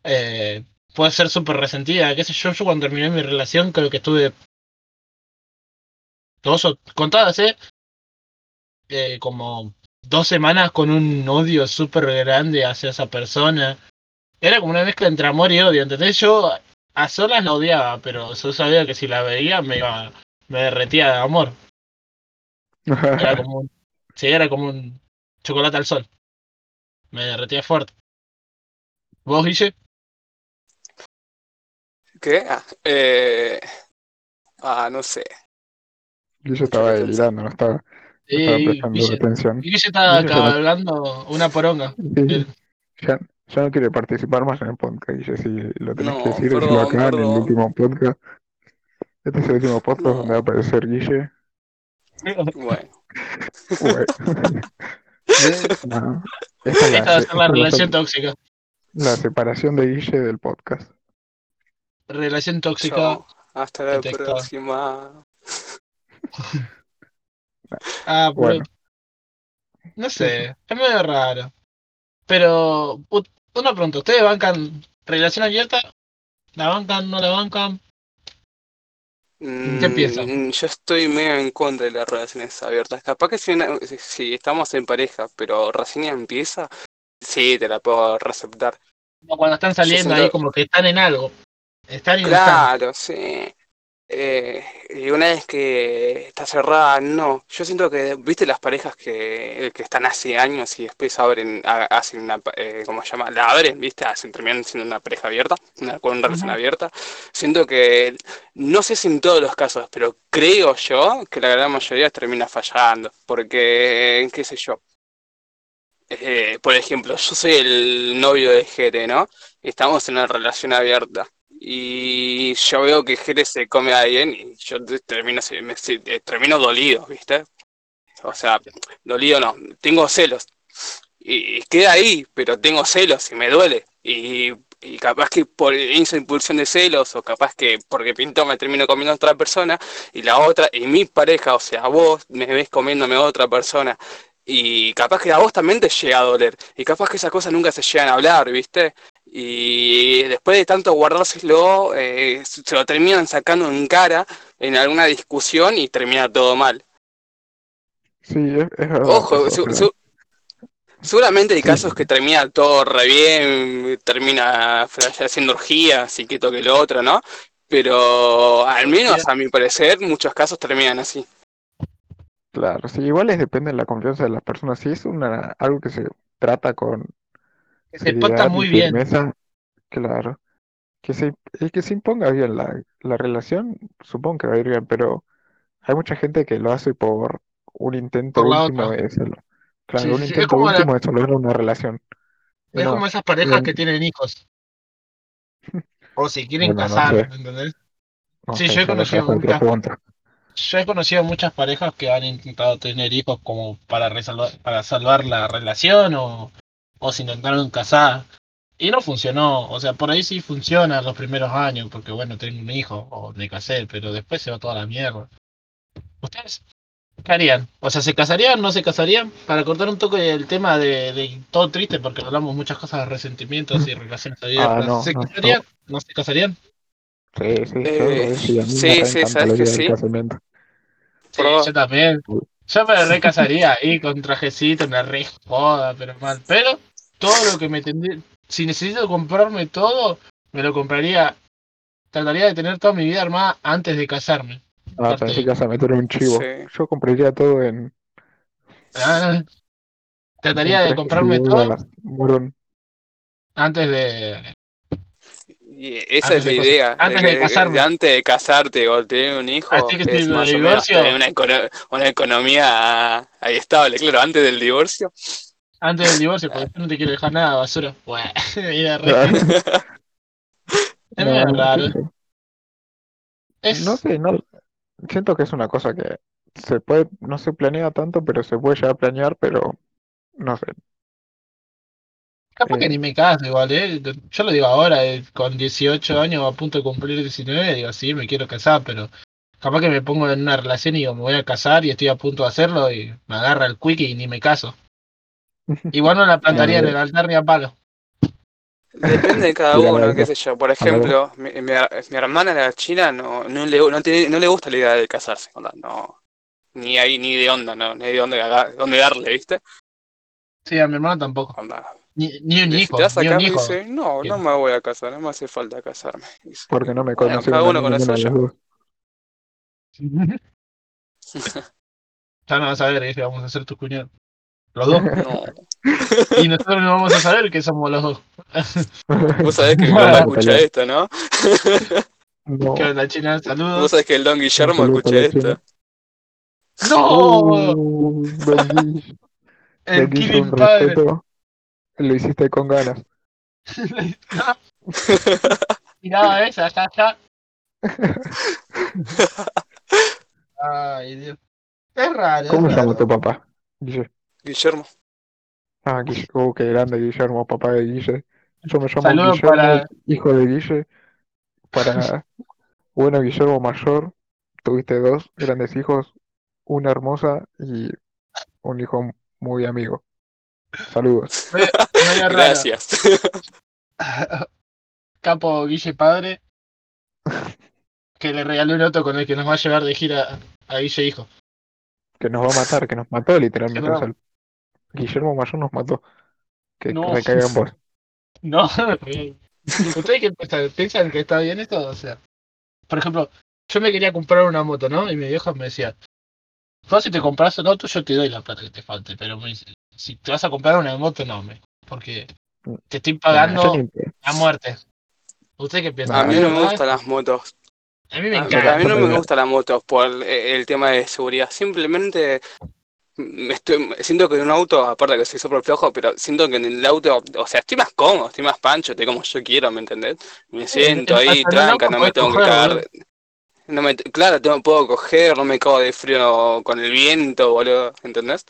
eh, puede ser súper resentida. ¿Qué sé yo? Yo cuando terminé mi relación creo que estuve dos o contadas, ¿eh? Eh, como dos semanas con un odio súper grande hacia esa persona. Era como una mezcla entre amor y odio, ¿entendés? Yo a solas la odiaba, pero yo sabía que si la veía me iba, me derretía de amor. Era como un, sí, era como un chocolate al sol. Me derretía fuerte. ¿Vos, Guille? ¿Qué? Ah, eh, ah, no sé. Mucho estaba que delirando, no estaba, no Sí, estaba prestando Guille. atención. Guille estaba Guille no, una poronga. sí, ya, ya no quiere participar más en el podcast. Guille, si lo tenés que decir, perdón, acá en el último podcast. Este es el último podcast donde va a aparecer Guille. Bueno. Bueno, Esta no, esta es la, va a ser la relación tóxica. La separación de Guille del podcast. Relación tóxica. Chao. Hasta la detectado. próxima. Ah, pero Bueno, no sé, es medio raro. Pero, una pregunta, ¿ustedes bancan relación abierta? ¿La bancan, no la bancan? ¿Qué piensan? Mm, Yo estoy medio en contra de las relaciones abiertas. Capaz que si, una- si- si estamos en pareja, pero recién empieza, sí, te la puedo receptar. Como cuando están saliendo siento- ahí como que están en algo. Están y no están. Claro, sí. Eh, y una vez que está cerrada, no. Yo siento que, viste las parejas que, que están hace años y después abren, ha- hacen una, eh, ¿cómo se llama? La abren, viste, hacen, terminan siendo una pareja abierta, una, con una relación Ujú. abierta. Siento que, no sé si en todos los casos, pero creo yo que la gran mayoría termina fallando. Porque, qué sé yo. Eh, por ejemplo, yo soy el novio de Jere, ¿no? Estamos en una relación abierta. Y yo veo que Jere se come a alguien y yo te- termino, me- eh, termino dolido, ¿viste? O sea, dolido no, tengo celos. Y, queda ahí, pero tengo celos y me duele. Y, capaz que por esa impulsión de celos, o capaz que porque pintó me termino comiendo a otra persona, y la otra, y mi pareja, o sea, vos me ves comiéndome a otra persona. Y capaz que a vos también te llega a doler. Y capaz que esas cosas nunca se llegan a hablar, ¿viste? Y después de tanto guardárselo, eh, se lo terminan sacando en cara en alguna discusión y termina todo mal. sí, es, verdad. Ojo, su- su- seguramente hay casos que termina todo re bien, termina haciendo orgías y que toque lo otro, ¿no? Pero al menos a mi parecer, muchos casos terminan así. Claro, sí, igual es depende de la confianza de las personas. Si es una, algo que se trata con Que se y muy bien. firmeza, claro. Que se, que se imponga bien la, la relación, supongo que va a ir bien, pero hay mucha gente que lo hace por un intento Por último otra. de solo, claro, Sí, un sí, intento la- último de lograr una relación. Es no, como esas parejas bien. que tienen hijos. O si quieren Bueno, no casar, sé. ¿entendés? no Sí, sé, yo he conocido muchas-. Yo he conocido muchas parejas que han intentado tener hijos como para resalvar, para salvar la relación o, o se intentaron casar. Y no funcionó. O sea, por ahí sí funciona los primeros años, porque bueno, tengo un hijo o me casé, pero después se va toda la mierda. ¿Ustedes qué harían? O sea, ¿se casarían? ¿No se casarían? Para cortar un toque el tema de, de todo triste, porque hablamos muchas cosas de resentimientos y relaciones abiertas. no, ¿Se no, casarían? ¿No se casarían? Sí, sí, Eh, sí, sí, sí, ¿sabes que sí? yo también. Yo me recasaría ahí con trajecito, una re joda, pero mal. Pero todo lo que me tendría. Si necesito comprarme todo, me lo compraría. Trataría de tener toda mi vida armada antes de casarme. Ah, pensé que ibas a meter un chivo. Sí. Yo compraría todo en, Ah, trataría en de comprarme todo antes de. Y esa Antes es la de idea. antes de casarme. antes de casarte o tener un hijo, Así que si es lo más de o menos divorcio- tener una, econo- una economía ahí estable. Claro, antes del divorcio. Antes del divorcio, porque no te quiero dejar nada, basura. Mira, re-. Es No, raro. Es, No sé, no, siento que es una cosa que se puede, no se planea tanto, pero se puede llegar a planear, pero no sé. Capaz que Eh. ni me caso igual, ¿eh? Yo lo digo ahora, eh, con 18 años a punto de cumplir 19, digo, sí, me quiero casar, pero capaz que me pongo en una relación y digo, me voy a casar y estoy a punto de hacerlo y me agarra el quick y ni me caso. Igual no la plantaría en el altar ni a palo. Depende de cada uno, qué sé yo. Por ejemplo, mi, mi, mi hermana, la china, no, no, le, no, tiene- no le gusta la idea de casarse. onda, No, ni ahí, ni de onda, no, ni de dónde, darle, ¿viste? Sí, a mi hermano tampoco. Onda, Ni, ni un si hijo, te vas a ni un hijo. dice, no, no me voy a casar, no me hace falta casarme. Dice, Porque no me bueno, conocieron cada a uno con ninguno eso de los ya. no vas a ver, dice, vamos a ser tus cuñados. Los dos. No, Y nosotros no vamos a saber que somos los dos. vos sabés que mi Bueno, mamá escucha esto, ¿no? No, ¿Qué onda, China? Vos Saludos. sabés que el Don Guillermo escucha esto. ¡No! Guille, El Killing Padre. respeto. Lo hiciste con ganas. Tiraba esa, ya, ya. Ay, Dios. Es raro. ¿Cómo es llama tu papá? Guille. Guillermo. Ah, Guille. Uh, qué grande Guillermo, papá de Guille. Yo me llamo Saludos Guillermo, para- hijo de Guille. Para, bueno, Guillermo mayor, tuviste dos grandes hijos, una hermosa y un hijo muy amigo. Saludos. Gracias. Capo Guille Padre. Que le regaló un auto con el que nos va a llevar de gira a Guille Hijo. Que nos va a matar, que nos mató literalmente. Guillermo mayor nos mató. Que No. recaiga en vos. No, ¿ustedes qué piensan? ¿Piensan que está bien esto? O sea, por ejemplo, yo me quería comprar una moto, ¿no? Y mi vieja me decía, vos si te compras un auto, yo te doy la plata que te falte, pero me dice, si te vas a comprar una moto, no, me, porque te estoy pagando ni- a muerte. ¿Ustedes qué piensan? A mí no me gustan las motos. A mí me encanta. a mí no me gustan las motos por el, el tema de seguridad. Simplemente me estoy, siento que en un auto, aparte que soy súper flojo, pero siento que en el auto, o sea, estoy más cómodo, estoy más pancho, estoy como yo quiero, ¿me entendés? Me siento en- ahí, tranca, no me tengo que cagar. No me, claro, tengo, puedo coger, no me cago de frío con el viento, boludo, ¿entendés?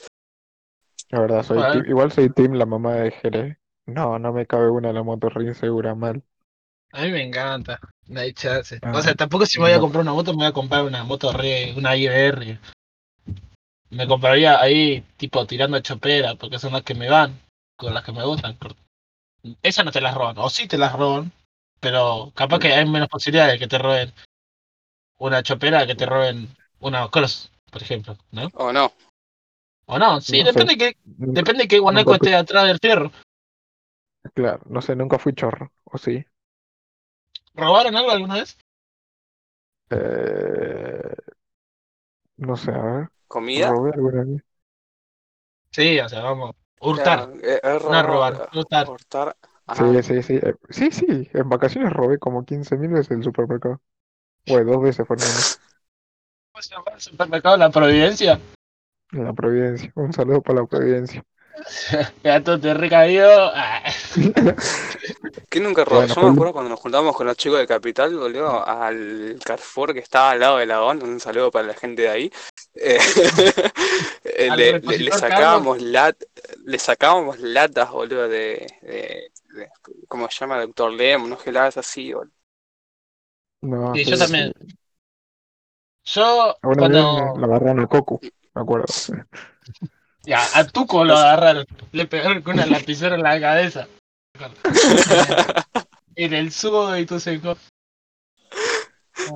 La verdad, soy Bueno. team- igual soy team la mamá de Jerez. No, no me cabe una en la moto re insegura, mal. A mí me encanta. No hay chance. Ah, o sea, tampoco si me voy a comprar una moto, me voy a comprar una moto re, una IBR. Me compraría ahí, tipo, tirando chopera, porque son las que me van, con las que me gustan. Esas no te las roban, o sí te las roban, pero capaz que hay menos posibilidades de que te roben una chopera que te roben una cross, por ejemplo, ¿no? ¿O no? O no, sí, No sé. depende que depende que guanaco nunca fui- esté atrás del fierro. Claro, no sé, nunca fui chorro, ¿o sí? ¿Robaron algo alguna vez? Eh, no sé, a ver, ¿Comida? robé alguna vez. Sí, o sea, vamos. Hurtar. Ya, eh, es No robar, robar, hurtar. hurtar. Sí, sí, sí. eh, Sí, sí, en vacaciones robé como 15.000 veces el supermercado. Bueno, dos veces en- ¿Cómo se llama el supermercado La Providencia? en la Providencia. Un saludo para la Providencia. Gato te recaído. Ah. ¿Qué nunca robó? Bueno, Yo me acuerdo cuando nos juntamos con los chicos de Capital, boludo, al Carrefour que estaba al lado de Lagón, un saludo para la gente de ahí. Eh, eh, le, le- le repositor sacábamos lat, le sacábamos latas, boludo, de, de, de- ¿cómo se llama? Doctor Lem, unos geladas así, boludo. No, Sí, yo también. Yo, Una cuando. vez la agarraron a Coco, me acuerdo. Ya, a Tuco lo agarraron. Le pegaron con una lapicera en la cabeza. En el sudo y tú seco.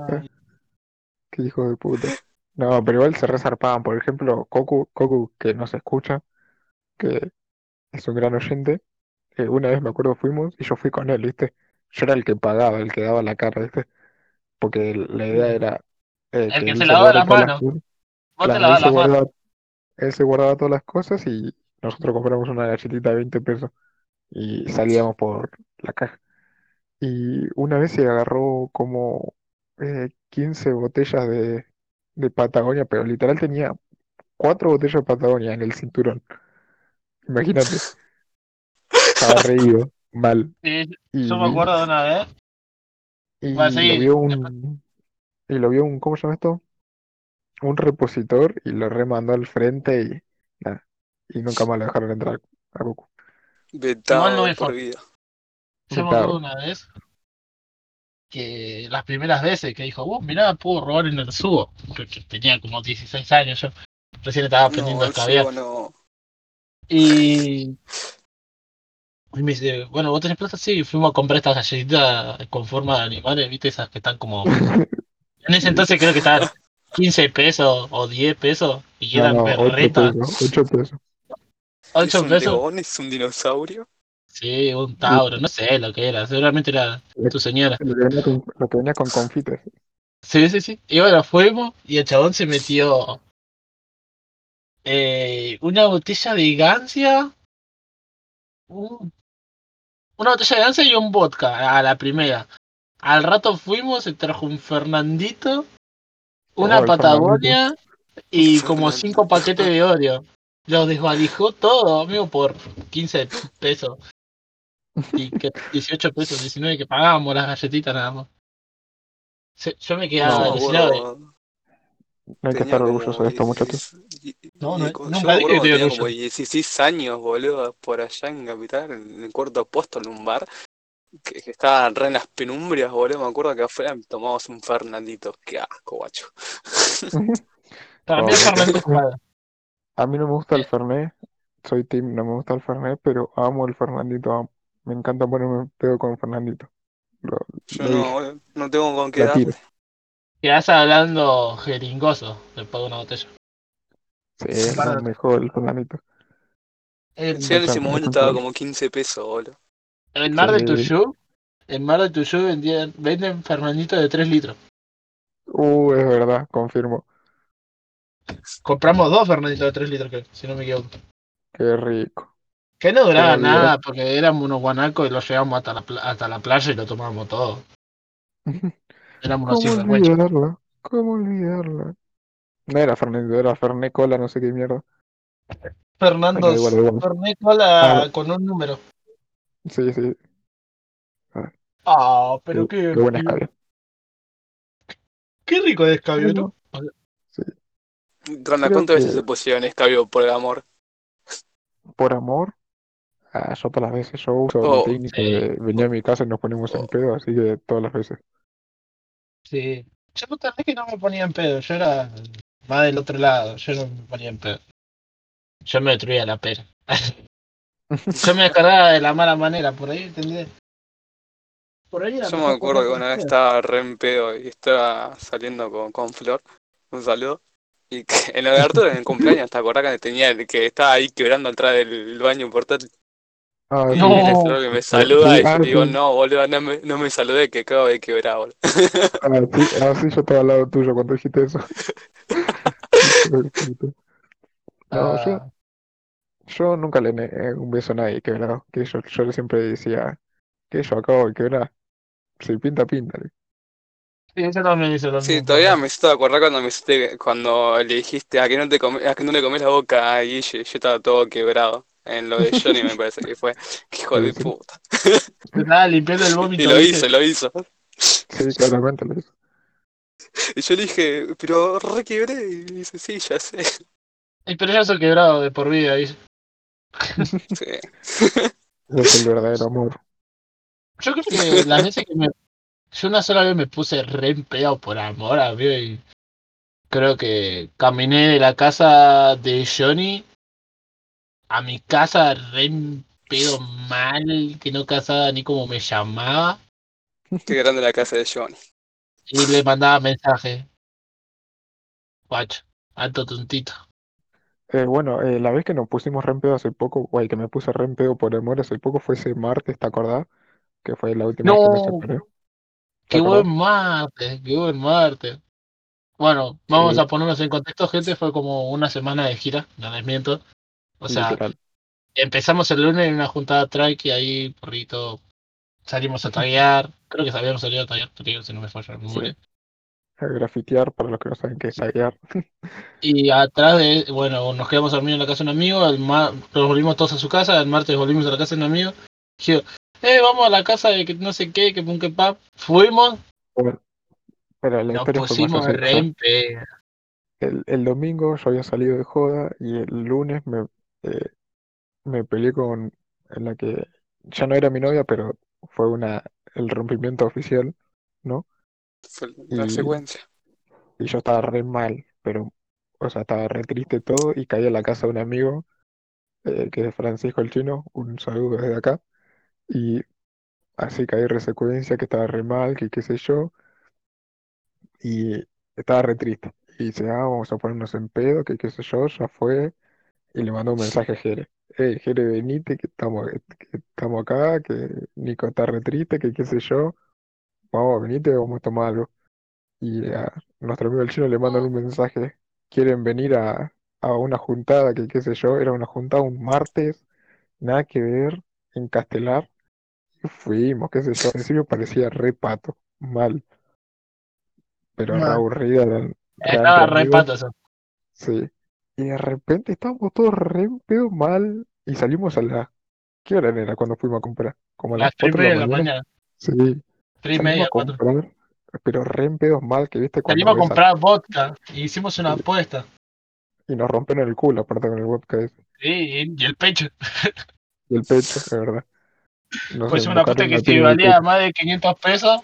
Ay, Qué hijo de puta. No, pero igual se resarpaban. Por ejemplo, Coco, Coco, que nos escucha, que es un gran oyente. eh, una vez me acuerdo fuimos y yo fui con él, ¿viste? Yo era el que pagaba, el que daba la cara, ¿viste? Porque la idea era eh, El que él se se lavaba las manos. Vos te Claro, él lavas se las manos. Él se guardaba todas las cosas y nosotros compramos una galletita de 20 pesos y salíamos por la caja. Y una vez se agarró como eh, 15 botellas de, de Patagonia, pero literal tenía cuatro botellas de Patagonia en el cinturón. Imagínate, estaba reído, mal. Sí, Y, yo me acuerdo de una vez. y Va lo vio un, y lo vio un, ¿cómo se llama esto? Un repositor y lo remandó al frente y nada. Y nunca más lo dejaron entrar a Goku. Vetado no por vida. Yo me acuerdo una vez que las primeras veces que dijo, vos mirá, puedo robar en el subo. Que, que tenía como 16 años yo. Recién estaba aprendiendo No, a subo no. Y, y me dice, bueno, ¿vos tenés plata? Sí, fuimos a comprar estas galletitas con forma de animales, ¿viste? Esas que están como... En ese entonces creo que estaban 15 pesos o 10 pesos y No, eran no, 8 berretas. pesos, 8 pesos. ¿Es 8 un león? ¿Es un dinosaurio? Sí, un tauro, no sé lo que era. Seguramente era tu señora. Lo que venía con, lo que venía con confites. Sí, sí, sí. Y bueno, fuimos y el chabón se metió eh, una botella de gancia. un- una botella de gancia y un vodka a la primera. Al rato fuimos, se trajo un Fernandito, una Oh, Patagonia y como cinco paquetes de Oreo. Lo desvalijó todo, amigo, por 15 pesos. Y que 18 pesos, 19 que pagábamos las galletitas nada más. Se- Yo me quedaba No. alucinado. No hay que estar orgulloso de esto, muchachos. 16 y- No, no, nunca dije que cuando estoy tenía como orgulloso. 16 años, boludo, por allá en Capital, en el cuarto apóstol, en un bar. Que, que estaban re en las penumbrias, boludo. Me acuerdo que afuera tomamos un Fernandito. Qué asco, guacho. Para mí Fernando Jugada. A mí no me gusta el Fernet, soy team, no me gusta el Fernet, pero amo el Fernandito, amo. Me encanta ponerme en pedo con Fernandito. Lo, Yo lo no, boludo, no tengo con qué tiro. Quedás hablando jeringoso después de una botella. Sí, es lo mejor el Fernandito. En, Sí, en ese momento estaba como 15 pesos, boludo. En Mar de. Tuyú, en Mar de Tuyú vendían, venden Fernandito de 3 litros. Uh, es verdad, confirmo. Compramos dos Fernanditos de 3 litros, si no me equivoco. Qué rico. Que no duraba nada, porque éramos unos guanacos y los llevamos hasta la, hasta la playa y lo tomábamos todo. Éramos unos ¿Cómo olvidarla? ¿Cómo olvidarla? No era Fernandito, era Fernet Cola, no sé qué mierda. Fernando, Bueno, igual, igual. Fernet Cola Ah. con un número. Sí, sí, Ah, pero qué, qué, qué buena qué, rico de escabio, ¿no? Creo ¿cuántas veces se pusieron escabio por el amor? Por amor, ah, yo todas las veces yo uso Oh, mi técnica sí. de venir a mi casa y nos ponemos en Oh. pedo, así que todas las veces. Sí. Yo no es que no me ponía en pedo, yo era más del otro lado, yo no me ponía en pedo. Yo me destruía la pera. yo me descargaba de la mala manera, por ahí, ¿entendés? Por ahí Yo me acuerdo que una vez estaba re en pedo y estaba saliendo con, con Flor, un saludo, y que en lo de Arturo en el cumpleaños, ¿te acordás que tenía el que estaba ahí quebrando atrás del baño portátil? Ah, Y sí, No. Flor que me saluda Sí, y yo digo, no, boludo, no me, no me saludé que acabo de quebrar, boludo. Ah, sí, ah, sí, yo estaba al lado tuyo cuando dijiste eso. No, Ah, yo nunca le negué un beso a nadie quebrado. Que yo, yo siempre decía que yo acabo de quebrar. Si pinta, pinta. sí, eso también hice lo Sí, todavía me estoy acordar cuando me hiciste, cuando le dijiste a que no te come- a que no le comes la boca a Guille, yo estaba todo quebrado. En lo de Johnny me parece que fue. Qué hijo de puta. Estaba limpiando el vómito. Y lo ¿viste? hizo, lo hizo. Sí, claramente lo hizo. Y yo le dije, pero re quebré. Y dice, sí, ya sé. Ay, Pero ya soy quebrado de por vida, ¿viste? Sí. Es el verdadero amor. Yo creo que las veces que me. Yo una sola vez me puse re en pedo por amor a mí y creo que caminé de la casa de Johnny a mi casa re en pedo mal, que no casaba ni como me llamaba Qué grande la casa de Johnny. y le mandaba mensaje. Guacho, alto tontito. Eh, bueno, eh, la vez que nos pusimos re en pedo hace poco, güey, que me puse re en pedo por amor hace poco fue ese martes, ¿te acordás? Que fue la última vez que me No, separé. ¿Te qué acordás? buen martes, qué buen martes. Bueno, vamos Sí, a ponernos en contexto, gente. Fue como una semana de gira, no les miento. O sea, literal. empezamos el lunes en una juntada trike ahí, porrito. Salimos a taguear. Creo que habíamos salido a taguear, creo, si no me falla la memoria. A grafitear, para los que no saben qué es taguear. Y atrás de, bueno, nos quedamos dormidos en la casa de un amigo. El mar... Nos volvimos todos a su casa. El martes volvimos a la casa de un amigo. Dije, eh, vamos a la casa de que no sé qué, que que pap. Fuimos, pero la nos pusimos re en el, el domingo yo había salido de joda y el lunes me, eh, me peleé con en la que ya no era mi novia, pero fue una el rompimiento oficial, ¿no? Fue la Y, secuencia. y yo estaba re mal, pero, o sea, estaba re triste todo y caí a la casa de un amigo, eh, que es Francisco el Chino, un saludo desde acá, y así caí re secuencia, que estaba re mal, que qué sé yo, y estaba re triste. Y dice, ah, vamos a ponernos en pedo, que qué sé yo, ya fue, y le mandó un mensaje a Jere. Hey, Jere, venite, que estamos, que estamos acá, que Nico está re triste, que qué sé yo, vamos, venite, vamos a tomar algo. Y a nuestro amigo el chino le mandan un mensaje, quieren venir a, a una juntada, que qué sé yo, era una juntada un martes, nada que ver, en Castelar, y fuimos, qué sé yo, al principio parecía re pato, mal, pero Mal. aburrida, eran Estaba re pato eso. sí. Y de repente estábamos todos re pedo mal, y salimos a las, ¿qué hora era cuando fuimos a comprar? Como a Las las tres y 4 de la de la mañana, mañana. sí, Tres y media, cuatro. comprar, pero re en pedos mal, que viste cuando Salimos a comprar vodka y hicimos una Sí. apuesta. Y nos rompen el culo, aparte con el vodka ese. Sí, y el pecho. Y el pecho, de verdad. Pues una buscaron que si valía más de 500 pesos,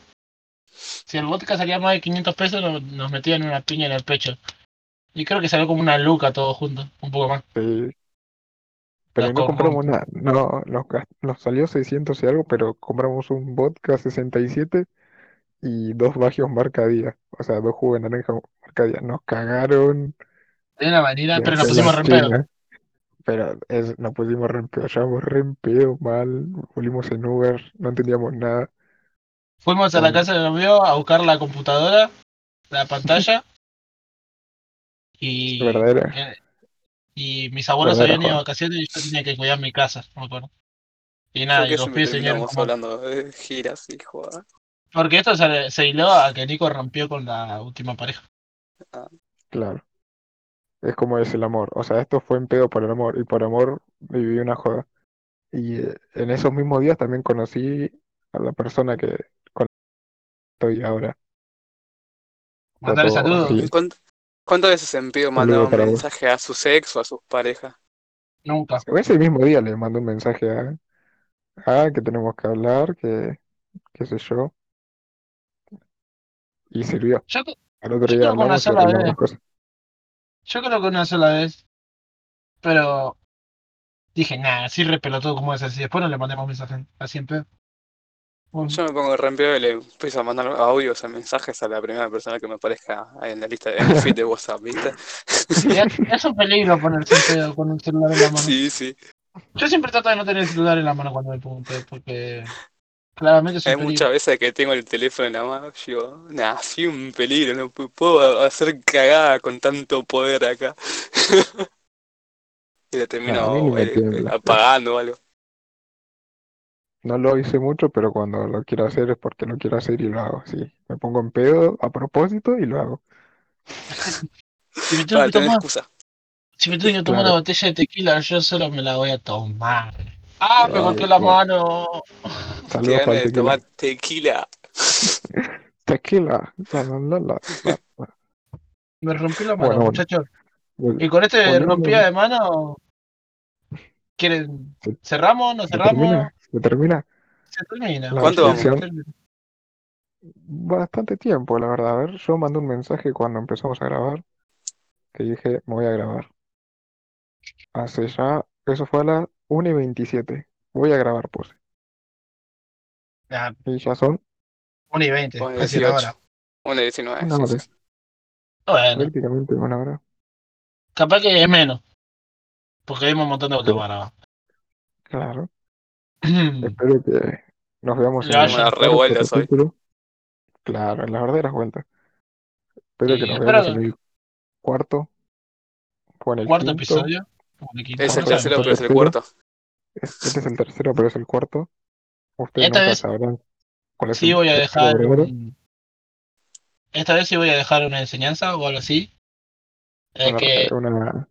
si el vodka salía más de 500 pesos, nos, nos metían una piña en el pecho. Y creo que salió como una luca todo junto, un poco más. Sí. Pero no compramos nada. No, nos, nos salió 600 y algo, pero compramos un vodka 67 y dos bagios marca día. O sea, dos jugos de naranja marca día. Nos cagaron De una manera, pero nos pusimos re pedo. Pero es, nos pusimos re en pedo, llevamos re en pedo, mal, volvimos en Uber, no entendíamos nada. Fuimos a la casa de novio a buscar la computadora, la pantalla. Y, Verdadera. Y mis abuelos habían ido de vacaciones y yo tenía que cuidar mi casa, no me acuerdo. Y nada, ¿Por y los pies se vinieron terminamos como- hablando de giras y joda? Porque esto se, se hiló a que Nico rompió con la última pareja. Claro. Es como es el amor. O sea, esto fue en pedo por el amor y por amor viví una joda. Y eh, en esos mismos días también conocí a la persona que con la que estoy ahora. Mandarle saludos. así. ¿Cuánt- ¿Cuántas veces en mandaban para vos. mensaje a sus ex o a sus parejas? Nunca. Ese mismo día le mandé un mensaje a, ah, que tenemos que hablar, que qué sé yo. Y sirvió. Yo, Al otro Yo día creo que una sola vez. cosas. yo creo que una sola vez. Pero dije, nada, así re pelotudo como es así. Después no le mandemos mensaje. Así en pedo. Yo me pongo re y le empiezo a mandar audios o mensajes a la primera persona que me aparezca en la lista, en el feed de WhatsApp, ¿viste? y es, un peligro ponerse pedo con un celular en la mano. Sí, sí. Yo siempre trato de no tener el celular en la mano cuando me pongo en pedo, porque claramente es un Hay peligro. muchas veces que tengo el teléfono en la mano, yo digo, nah, soy un peligro, no pu- puedo hacer cagada con tanto poder acá. y le a termino eh, apagando o algo. No lo hice mucho, pero cuando lo quiero hacer es porque lo quiero hacer y lo hago. Sí, me pongo en pedo a propósito y lo hago. Si me tengo Para que tener tomar, excusa. si me tengo que tomar Claro. una botella de tequila, yo solo me la voy a tomar. Ah, me Ah, golpeó la bueno. mano. Saludos para el tequila. tomar tequila. Tequila. La, la, la, la, la, la. Me rompió la mano, Bueno, bueno. muchachos. Y con este rompida de mano, ¿quieren? ¿Cerramos? ¿No ¿Se cerramos? termina? ¿Se termina? Se termina. La ¿Cuánto vamos? Bastante tiempo, la verdad. A ver, yo mandé un mensaje cuando empezamos a grabar que dije, me voy a grabar. Hace ya, eso fue a las 1 y 27. Voy a grabar, puse. Ah, Y ya son 1 y 20, Bueno, casi una 18. hora. Una 19, una sí, hora, sí. Bueno, prácticamente una hora. capaz que es menos. Porque vimos un montón de Sí. autobaradas. Claro. Espero que nos veamos en hoy. capítulo. Claro, en las verdaderas vueltas. Espero que nos espero veamos que- en el cuarto o en el Cuarto quinto. episodio. el quinto, Es el tercero, pero es el cuarto. Es- Este es el tercero, pero es el cuarto. Ustedes Esta nunca vez sabrán cuál es Sí el voy a dejar un- Esta vez sí voy a dejar una enseñanza o algo así. Eh, Una, que una,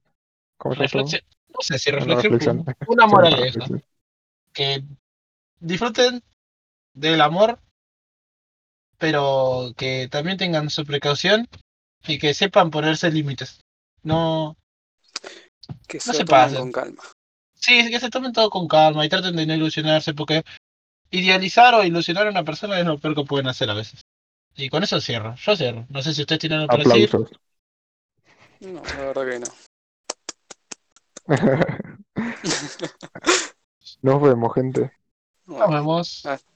¿cómo se llama? reflexión, no sé si Una reflexión, reflexión. una Sí, una moraleja. Que disfruten del amor, pero que también tengan su precaución y que sepan ponerse límites. No, Que No se pasen. con calma. sí, que se tomen todo con calma y traten de no ilusionarse porque idealizar o ilusionar a una persona es lo peor que pueden hacer a veces. Y con eso cierro. Yo cierro. No sé si ustedes tienen algo para decir. Aplausos. No, la verdad que no. Nos vemos, gente. Nos vemos. Hasta